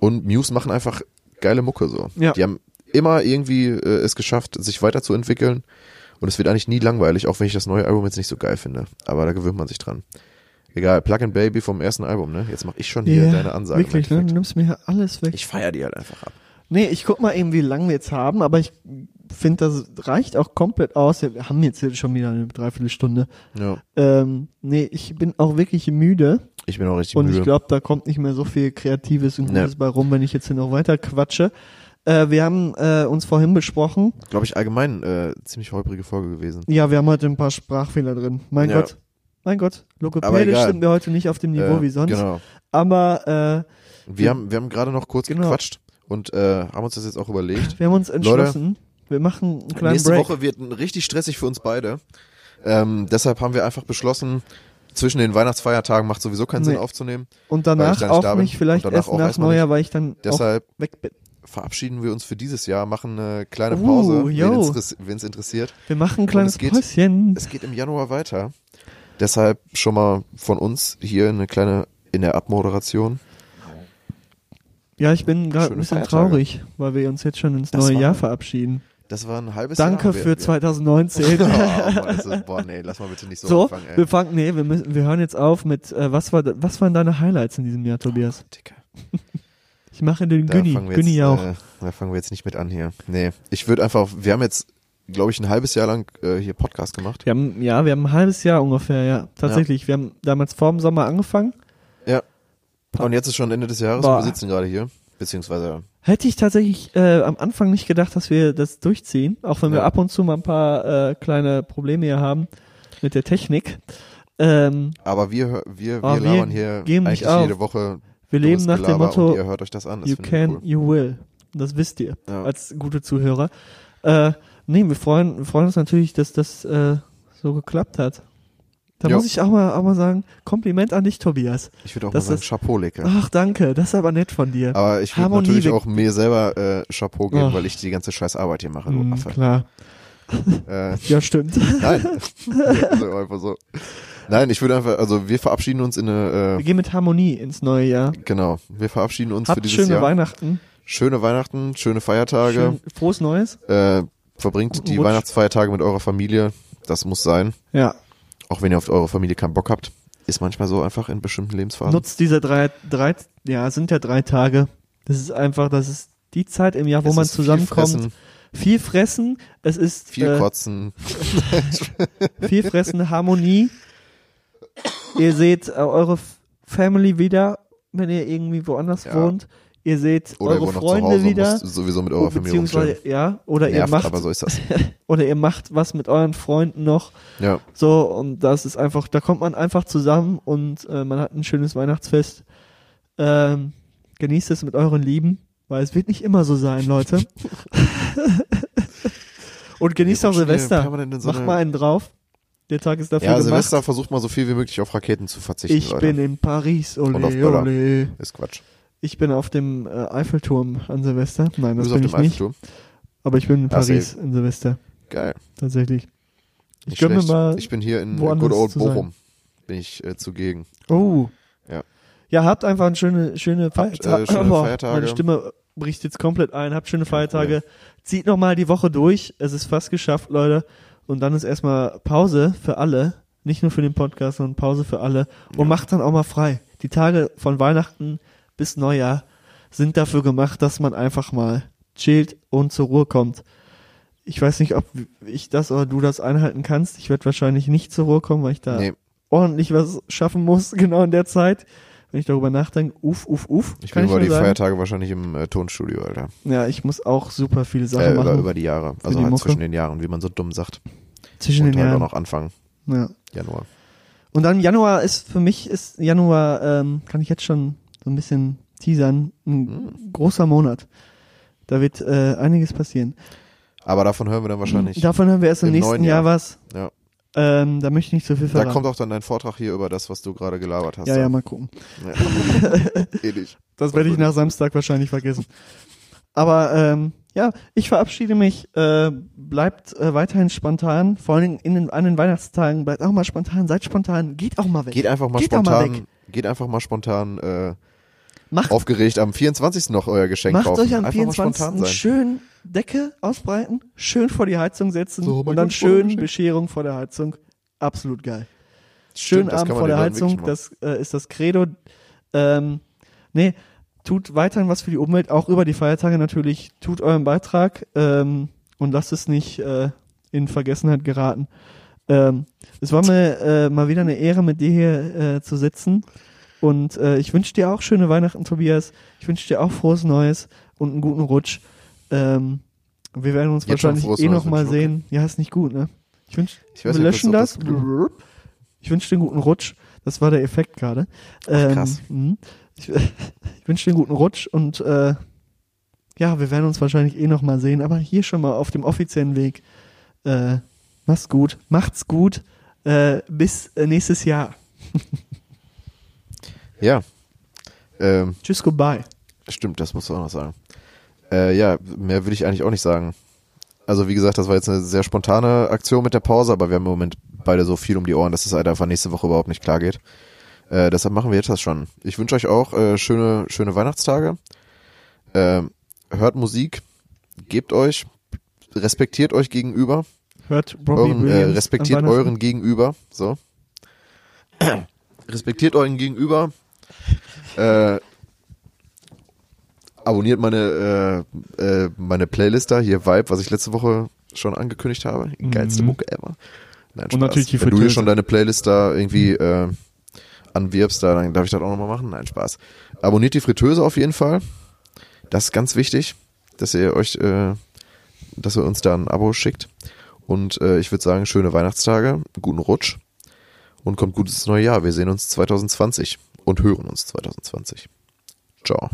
Speaker 5: Und Muse machen einfach geile Mucke so.
Speaker 6: Ja.
Speaker 5: Die haben immer irgendwie äh, es geschafft, sich weiterzuentwickeln. Und es wird eigentlich nie langweilig, auch wenn ich das neue Album jetzt nicht so geil finde. Aber da gewöhnt man sich dran. Egal, Plug and Baby vom ersten Album, ne? Jetzt mach ich schon hier
Speaker 6: ja,
Speaker 5: deine Ansage.
Speaker 6: Wirklich, ne? Du nimmst mir alles weg.
Speaker 5: Ich feier die halt einfach ab.
Speaker 6: nee, ich guck mal eben, wie lange wir jetzt haben, aber ich finde, das reicht auch komplett aus. Wir haben jetzt hier schon wieder eine Dreiviertelstunde.
Speaker 5: Ja.
Speaker 6: Ähm, nee, ich bin auch wirklich müde
Speaker 5: Ich bin auch richtig
Speaker 6: und
Speaker 5: müde.
Speaker 6: ich glaube, da kommt nicht mehr so viel Kreatives und
Speaker 5: Nee.
Speaker 6: Gutes bei rum, wenn ich jetzt hier noch weiter quatsche. Äh, wir haben äh, uns vorhin besprochen.
Speaker 5: glaube ich, allgemein äh, ziemlich holprige Folge gewesen.
Speaker 6: Ja, wir haben heute ein paar Sprachfehler drin. Mein
Speaker 5: Ja.
Speaker 6: Gott. Mein Gott. Logopädisch sind wir heute nicht auf dem Niveau
Speaker 5: äh,
Speaker 6: wie sonst.
Speaker 5: Genau.
Speaker 6: Aber äh,
Speaker 5: Wir haben, wir haben gerade noch kurz
Speaker 6: Genau.
Speaker 5: gequatscht und äh, haben uns das jetzt auch überlegt.
Speaker 6: wir haben uns entschlossen, wir machen einen kleinen
Speaker 5: Nächste
Speaker 6: Break.
Speaker 5: Woche wird richtig stressig für uns beide. Ähm, deshalb haben wir einfach beschlossen, zwischen den Weihnachtsfeiertagen macht sowieso keinen Sinn
Speaker 6: Nee.
Speaker 5: aufzunehmen.
Speaker 6: Und danach auch
Speaker 5: da
Speaker 6: nicht, vielleicht erst
Speaker 5: auch
Speaker 6: nach Neujahr, weil ich dann
Speaker 5: Deshalb
Speaker 6: weg bin.
Speaker 5: verabschieden wir uns für dieses Jahr, machen eine kleine
Speaker 6: Uh,
Speaker 5: Pause,
Speaker 6: yo.
Speaker 5: wen es interessiert.
Speaker 6: Wir machen ein kleines Päuschen.
Speaker 5: Es geht im Januar weiter. Deshalb schon mal von uns hier eine kleine in der Abmoderation.
Speaker 6: Ja, ich bin gerade ein bisschen
Speaker 5: Feiertage.
Speaker 6: traurig, weil wir uns jetzt schon ins
Speaker 5: Das
Speaker 6: neue
Speaker 5: war-
Speaker 6: Jahr verabschieden.
Speaker 5: Das war ein halbes
Speaker 6: Danke
Speaker 5: Jahr.
Speaker 6: für
Speaker 5: Wir-
Speaker 6: 2019.
Speaker 5: Oh, boah, nee, lass mal bitte nicht so,
Speaker 6: so,
Speaker 5: anfangen, ey.
Speaker 6: wir fangen, nee, wir müssen, wir hören jetzt auf mit, äh, was war, was waren deine Highlights in diesem Jahr, Tobias?
Speaker 5: Dicker.
Speaker 6: Ich mache den
Speaker 5: Da
Speaker 6: Günni, Günni
Speaker 5: jetzt,
Speaker 6: auch.
Speaker 5: Äh, da fangen wir jetzt nicht mit an hier. Nee, ich würde einfach, wir haben jetzt, glaube ich, ein halbes Jahr lang äh, hier Podcast gemacht.
Speaker 6: Wir haben, ja, wir haben ein halbes Jahr ungefähr, ja, tatsächlich. Wir haben damals vor dem Sommer angefangen.
Speaker 5: Ja. Und jetzt ist schon Ende des Jahres
Speaker 6: Boah.
Speaker 5: und wir sitzen gerade hier. Beziehungsweise,
Speaker 6: Hätte ich tatsächlich äh, am Anfang nicht gedacht, dass wir das durchziehen, auch wenn wir
Speaker 5: Ja.
Speaker 6: ab und zu mal ein paar äh, kleine Probleme hier haben mit der Technik. Ähm,
Speaker 5: aber wir, wir, wir
Speaker 6: wir
Speaker 5: labern hier eigentlich
Speaker 6: auf.
Speaker 5: jede Woche
Speaker 6: wir leben nach dem
Speaker 5: Gelaber
Speaker 6: Motto,
Speaker 5: und ihr hört euch das an. Das
Speaker 6: you can,
Speaker 5: wir cool.
Speaker 6: you will. Das wisst ihr
Speaker 5: Ja.
Speaker 6: als gute Zuhörer. Äh, nee, wir freuen, wir freuen uns natürlich, dass das äh, so geklappt hat. Da
Speaker 5: Ja.
Speaker 6: muss ich auch mal, auch mal sagen, Kompliment an dich, Tobias.
Speaker 5: Ich würde auch
Speaker 6: Das
Speaker 5: mal sagen,
Speaker 6: ist-
Speaker 5: Chapeau, Lecker.
Speaker 6: Ach, danke, das ist aber nett von dir.
Speaker 5: Aber ich würde natürlich auch mir selber äh, Chapeau geben,
Speaker 6: Ach.
Speaker 5: weil ich die ganze scheiß Arbeit hier mache, du
Speaker 6: Hm,
Speaker 5: Affe.
Speaker 6: klar.
Speaker 5: Äh,
Speaker 6: Ja, stimmt.
Speaker 5: nein. also einfach so. Nein, ich würde einfach, also wir verabschieden uns in eine,
Speaker 6: Wir
Speaker 5: äh,
Speaker 6: gehen mit Harmonie ins neue Jahr.
Speaker 5: genau, wir verabschieden uns für
Speaker 6: Habt
Speaker 5: dieses
Speaker 6: schöne
Speaker 5: Jahr.
Speaker 6: Weihnachten.
Speaker 5: Schöne Weihnachten, schöne Feiertage.
Speaker 6: Schön, frohes Neues.
Speaker 5: Äh, verbringt die
Speaker 6: Rutsch.
Speaker 5: Weihnachtsfeiertage mit eurer Familie. Das muss sein.
Speaker 6: Ja.
Speaker 5: Auch wenn ihr auf eure Familie keinen Bock habt. Ist manchmal so einfach in bestimmten Lebensphasen.
Speaker 6: Nutzt diese drei, drei, ja, sind ja drei Tage. Das ist einfach, das ist die Zeit im Jahr, wo
Speaker 5: Es
Speaker 6: man
Speaker 5: ist viel
Speaker 6: zusammenkommt.
Speaker 5: fressen,
Speaker 6: Viel fressen. Es ist
Speaker 5: viel
Speaker 6: äh,
Speaker 5: kotzen.
Speaker 6: viel fressen, Harmonie. Ihr seht äh, eure Family wieder, wenn ihr irgendwie woanders
Speaker 5: Ja.
Speaker 6: wohnt. Ihr seht
Speaker 5: Oder ihr
Speaker 6: eure Freunde wieder.
Speaker 5: sowieso mit eurer Familie
Speaker 6: beziehungsweise, ja, oder ihr
Speaker 5: Nervt,
Speaker 6: macht,
Speaker 5: aber so ist das.
Speaker 6: oder ihr macht was mit euren Freunden noch.
Speaker 5: Ja.
Speaker 6: So, und das ist einfach, da kommt man einfach zusammen und äh, man hat ein schönes Weihnachtsfest. Ähm, genießt es mit euren Lieben. Weil es wird nicht immer so sein, Leute. Und genießt auch Silvester.
Speaker 5: so
Speaker 6: Mach
Speaker 5: eine-
Speaker 6: mal einen drauf. Der Tag ist dafür
Speaker 5: Ja,
Speaker 6: gemacht.
Speaker 5: Silvester versucht mal so viel wie möglich auf Raketen zu verzichten,
Speaker 6: ich
Speaker 5: Leute.
Speaker 6: bin in Paris, ole,
Speaker 5: Und auf Böller.
Speaker 6: ole.
Speaker 5: Ist Quatsch.
Speaker 6: Ich bin auf dem äh, Eiffelturm an Silvester. Nein,
Speaker 5: Du
Speaker 6: das bin
Speaker 5: dem
Speaker 6: ich nicht. Aber ich bin in Paris in Silvester.
Speaker 5: Geil.
Speaker 6: Tatsächlich. Ich
Speaker 5: Nicht
Speaker 6: gönn mir
Speaker 5: schlecht.
Speaker 6: mal.
Speaker 5: ich bin hier in Good Old. Bochum. Bin ich äh, zugegen.
Speaker 6: Oh.
Speaker 5: Ja.
Speaker 6: Ja, habt einfach eine schöne, schöne, Feierta
Speaker 5: äh, schöne
Speaker 6: Boah,
Speaker 5: Feiertage.
Speaker 6: Meine Stimme bricht jetzt komplett ein. Habt schöne Feiertage. Zieht nochmal die Woche durch. Es ist fast geschafft, Leute. Und dann ist erstmal Pause für alle. Nicht nur für den Podcast, sondern Pause für alle. Und macht dann auch mal frei. Die Tage von Weihnachten bis Neujahr sind dafür gemacht, dass man einfach mal chillt und zur Ruhe kommt. Ich weiß nicht, ob ich das oder du das einhalten kannst. Ich werde wahrscheinlich nicht zur Ruhe kommen, weil ich da
Speaker 5: Nee,
Speaker 6: ordentlich was schaffen muss, genau in der Zeit. Wenn ich darüber nachdenke, uff, uff, uff.
Speaker 5: ich bin über die
Speaker 6: sagen.
Speaker 5: Feiertage wahrscheinlich im äh, Tonstudio, Alter.
Speaker 6: Ja, ich muss auch super viele Sachen
Speaker 5: Äh,
Speaker 6: machen.
Speaker 5: über, über die Jahre. Also
Speaker 6: die
Speaker 5: halt
Speaker 6: Mucke.
Speaker 5: zwischen den Jahren, wie man so dumm sagt.
Speaker 6: zwischen
Speaker 5: Und
Speaker 6: den
Speaker 5: halt auch
Speaker 6: Jahren.
Speaker 5: noch Anfang
Speaker 6: Ja.
Speaker 5: Januar.
Speaker 6: Und dann Januar ist für mich ist Januar, ähm, kann ich jetzt schon so ein bisschen teasern, ein
Speaker 5: Hm.
Speaker 6: großer Monat. Da wird äh, einiges passieren.
Speaker 5: Aber davon hören wir dann wahrscheinlich.
Speaker 6: Davon haben wir erst im,
Speaker 5: im
Speaker 6: nächsten Jahr
Speaker 5: Jahr.
Speaker 6: was.
Speaker 5: Ja.
Speaker 6: Ähm, da möchte ich nicht so viel
Speaker 5: Da
Speaker 6: verraten.
Speaker 5: kommt auch dann dein Vortrag hier über das, was du gerade gelabert hast.
Speaker 6: ja, ja, mal gucken.
Speaker 5: Ja. Ähnlich.
Speaker 6: Das werde ich nach Samstag wahrscheinlich vergessen. Aber ähm, ja, ich verabschiede mich. Äh, bleibt äh, weiterhin spontan. Vor allem in den, an den Weihnachtstagen. Bleibt auch mal spontan. Seid spontan. Geht auch mal weg.
Speaker 5: Geht einfach mal
Speaker 6: Geht auch mal
Speaker 5: spontan,
Speaker 6: weg.
Speaker 5: geht einfach mal spontan äh,
Speaker 6: Macht,
Speaker 5: aufgeregt am 24. noch euer Geschenk
Speaker 6: macht
Speaker 5: kaufen.
Speaker 6: euch am
Speaker 5: einfach mal
Speaker 6: 24.
Speaker 5: spontan sein.
Speaker 6: schön Decke ausbreiten, schön vor die Heizung setzen
Speaker 5: So,
Speaker 6: und dann schön. Bescherung vor der Heizung. Absolut geil. Schön
Speaker 5: Stimmt,
Speaker 6: Abend vor der Heizung, das äh, ist das Credo. Ähm, nee, tut weiterhin was für die Umwelt, auch über die Feiertage natürlich. Tut euren Beitrag ähm, und lasst es nicht äh, in Vergessenheit geraten. Ähm, es war mir äh, mal wieder eine Ehre, mit dir hier äh, zu sitzen. Und äh, ich wünsche dir auch schöne Weihnachten, Tobias. Ich wünsche dir auch frohes Neues und einen guten Rutsch. Ähm, wir werden uns
Speaker 5: Jetzt
Speaker 6: wahrscheinlich eh
Speaker 5: Neues
Speaker 6: noch mal
Speaker 5: wünschen, okay.
Speaker 6: sehen. Ja, ist nicht gut, ne? Ich wünsch,
Speaker 5: Ich
Speaker 6: wir löschen
Speaker 5: das-
Speaker 6: das. Ich wünsche dir einen guten Rutsch. Das war der Effekt gerade. Ähm,
Speaker 5: krass.
Speaker 6: mh. Ich, ich wünsche dir einen guten Rutsch und äh, ja, wir werden uns wahrscheinlich eh noch mal sehen. Aber hier schon mal auf dem offiziellen Weg. Äh, mach's gut. Macht's gut. Äh, bis äh, nächstes Jahr.
Speaker 5: Ja. Ähm,
Speaker 6: Tschüss, goodbye.
Speaker 5: stimmt, das musst du auch noch sagen. Äh, ja, mehr will ich eigentlich auch nicht sagen. Also wie gesagt, das war jetzt eine sehr spontane Aktion mit der Pause, aber wir haben im Moment beide so viel um die Ohren, dass es halt einfach nächste Woche überhaupt nicht klar geht. Äh, deshalb machen wir jetzt das schon. Ich wünsche euch auch äh, schöne, schöne Weihnachtstage. Ähm, hört Musik, gebt euch, respektiert euch gegenüber,
Speaker 6: Hört Robbie
Speaker 5: euren, äh,
Speaker 6: Williams
Speaker 5: respektiert euren Gegenüber, so. respektiert euren Gegenüber. Äh, abonniert meine äh, äh, meine Playlist da hier Vibe, was ich letzte Woche schon angekündigt habe. Die geilste
Speaker 6: Mhm.
Speaker 5: Mucke ever. Nein,
Speaker 6: Und natürlich die
Speaker 5: Wenn du hier schon deine Playlist da irgendwie äh, anwirbst, da, dann darf ich das auch nochmal machen. Nein, Spaß. Abonniert die Fritteuse auf jeden Fall. Das ist ganz wichtig, dass ihr euch, äh, dass ihr uns da ein Abo schickt. Und äh, ich würde sagen, schöne Weihnachtstage, guten Rutsch und kommt gutes neue Jahr. Wir sehen uns 2020 und hören uns 2020. Ciao.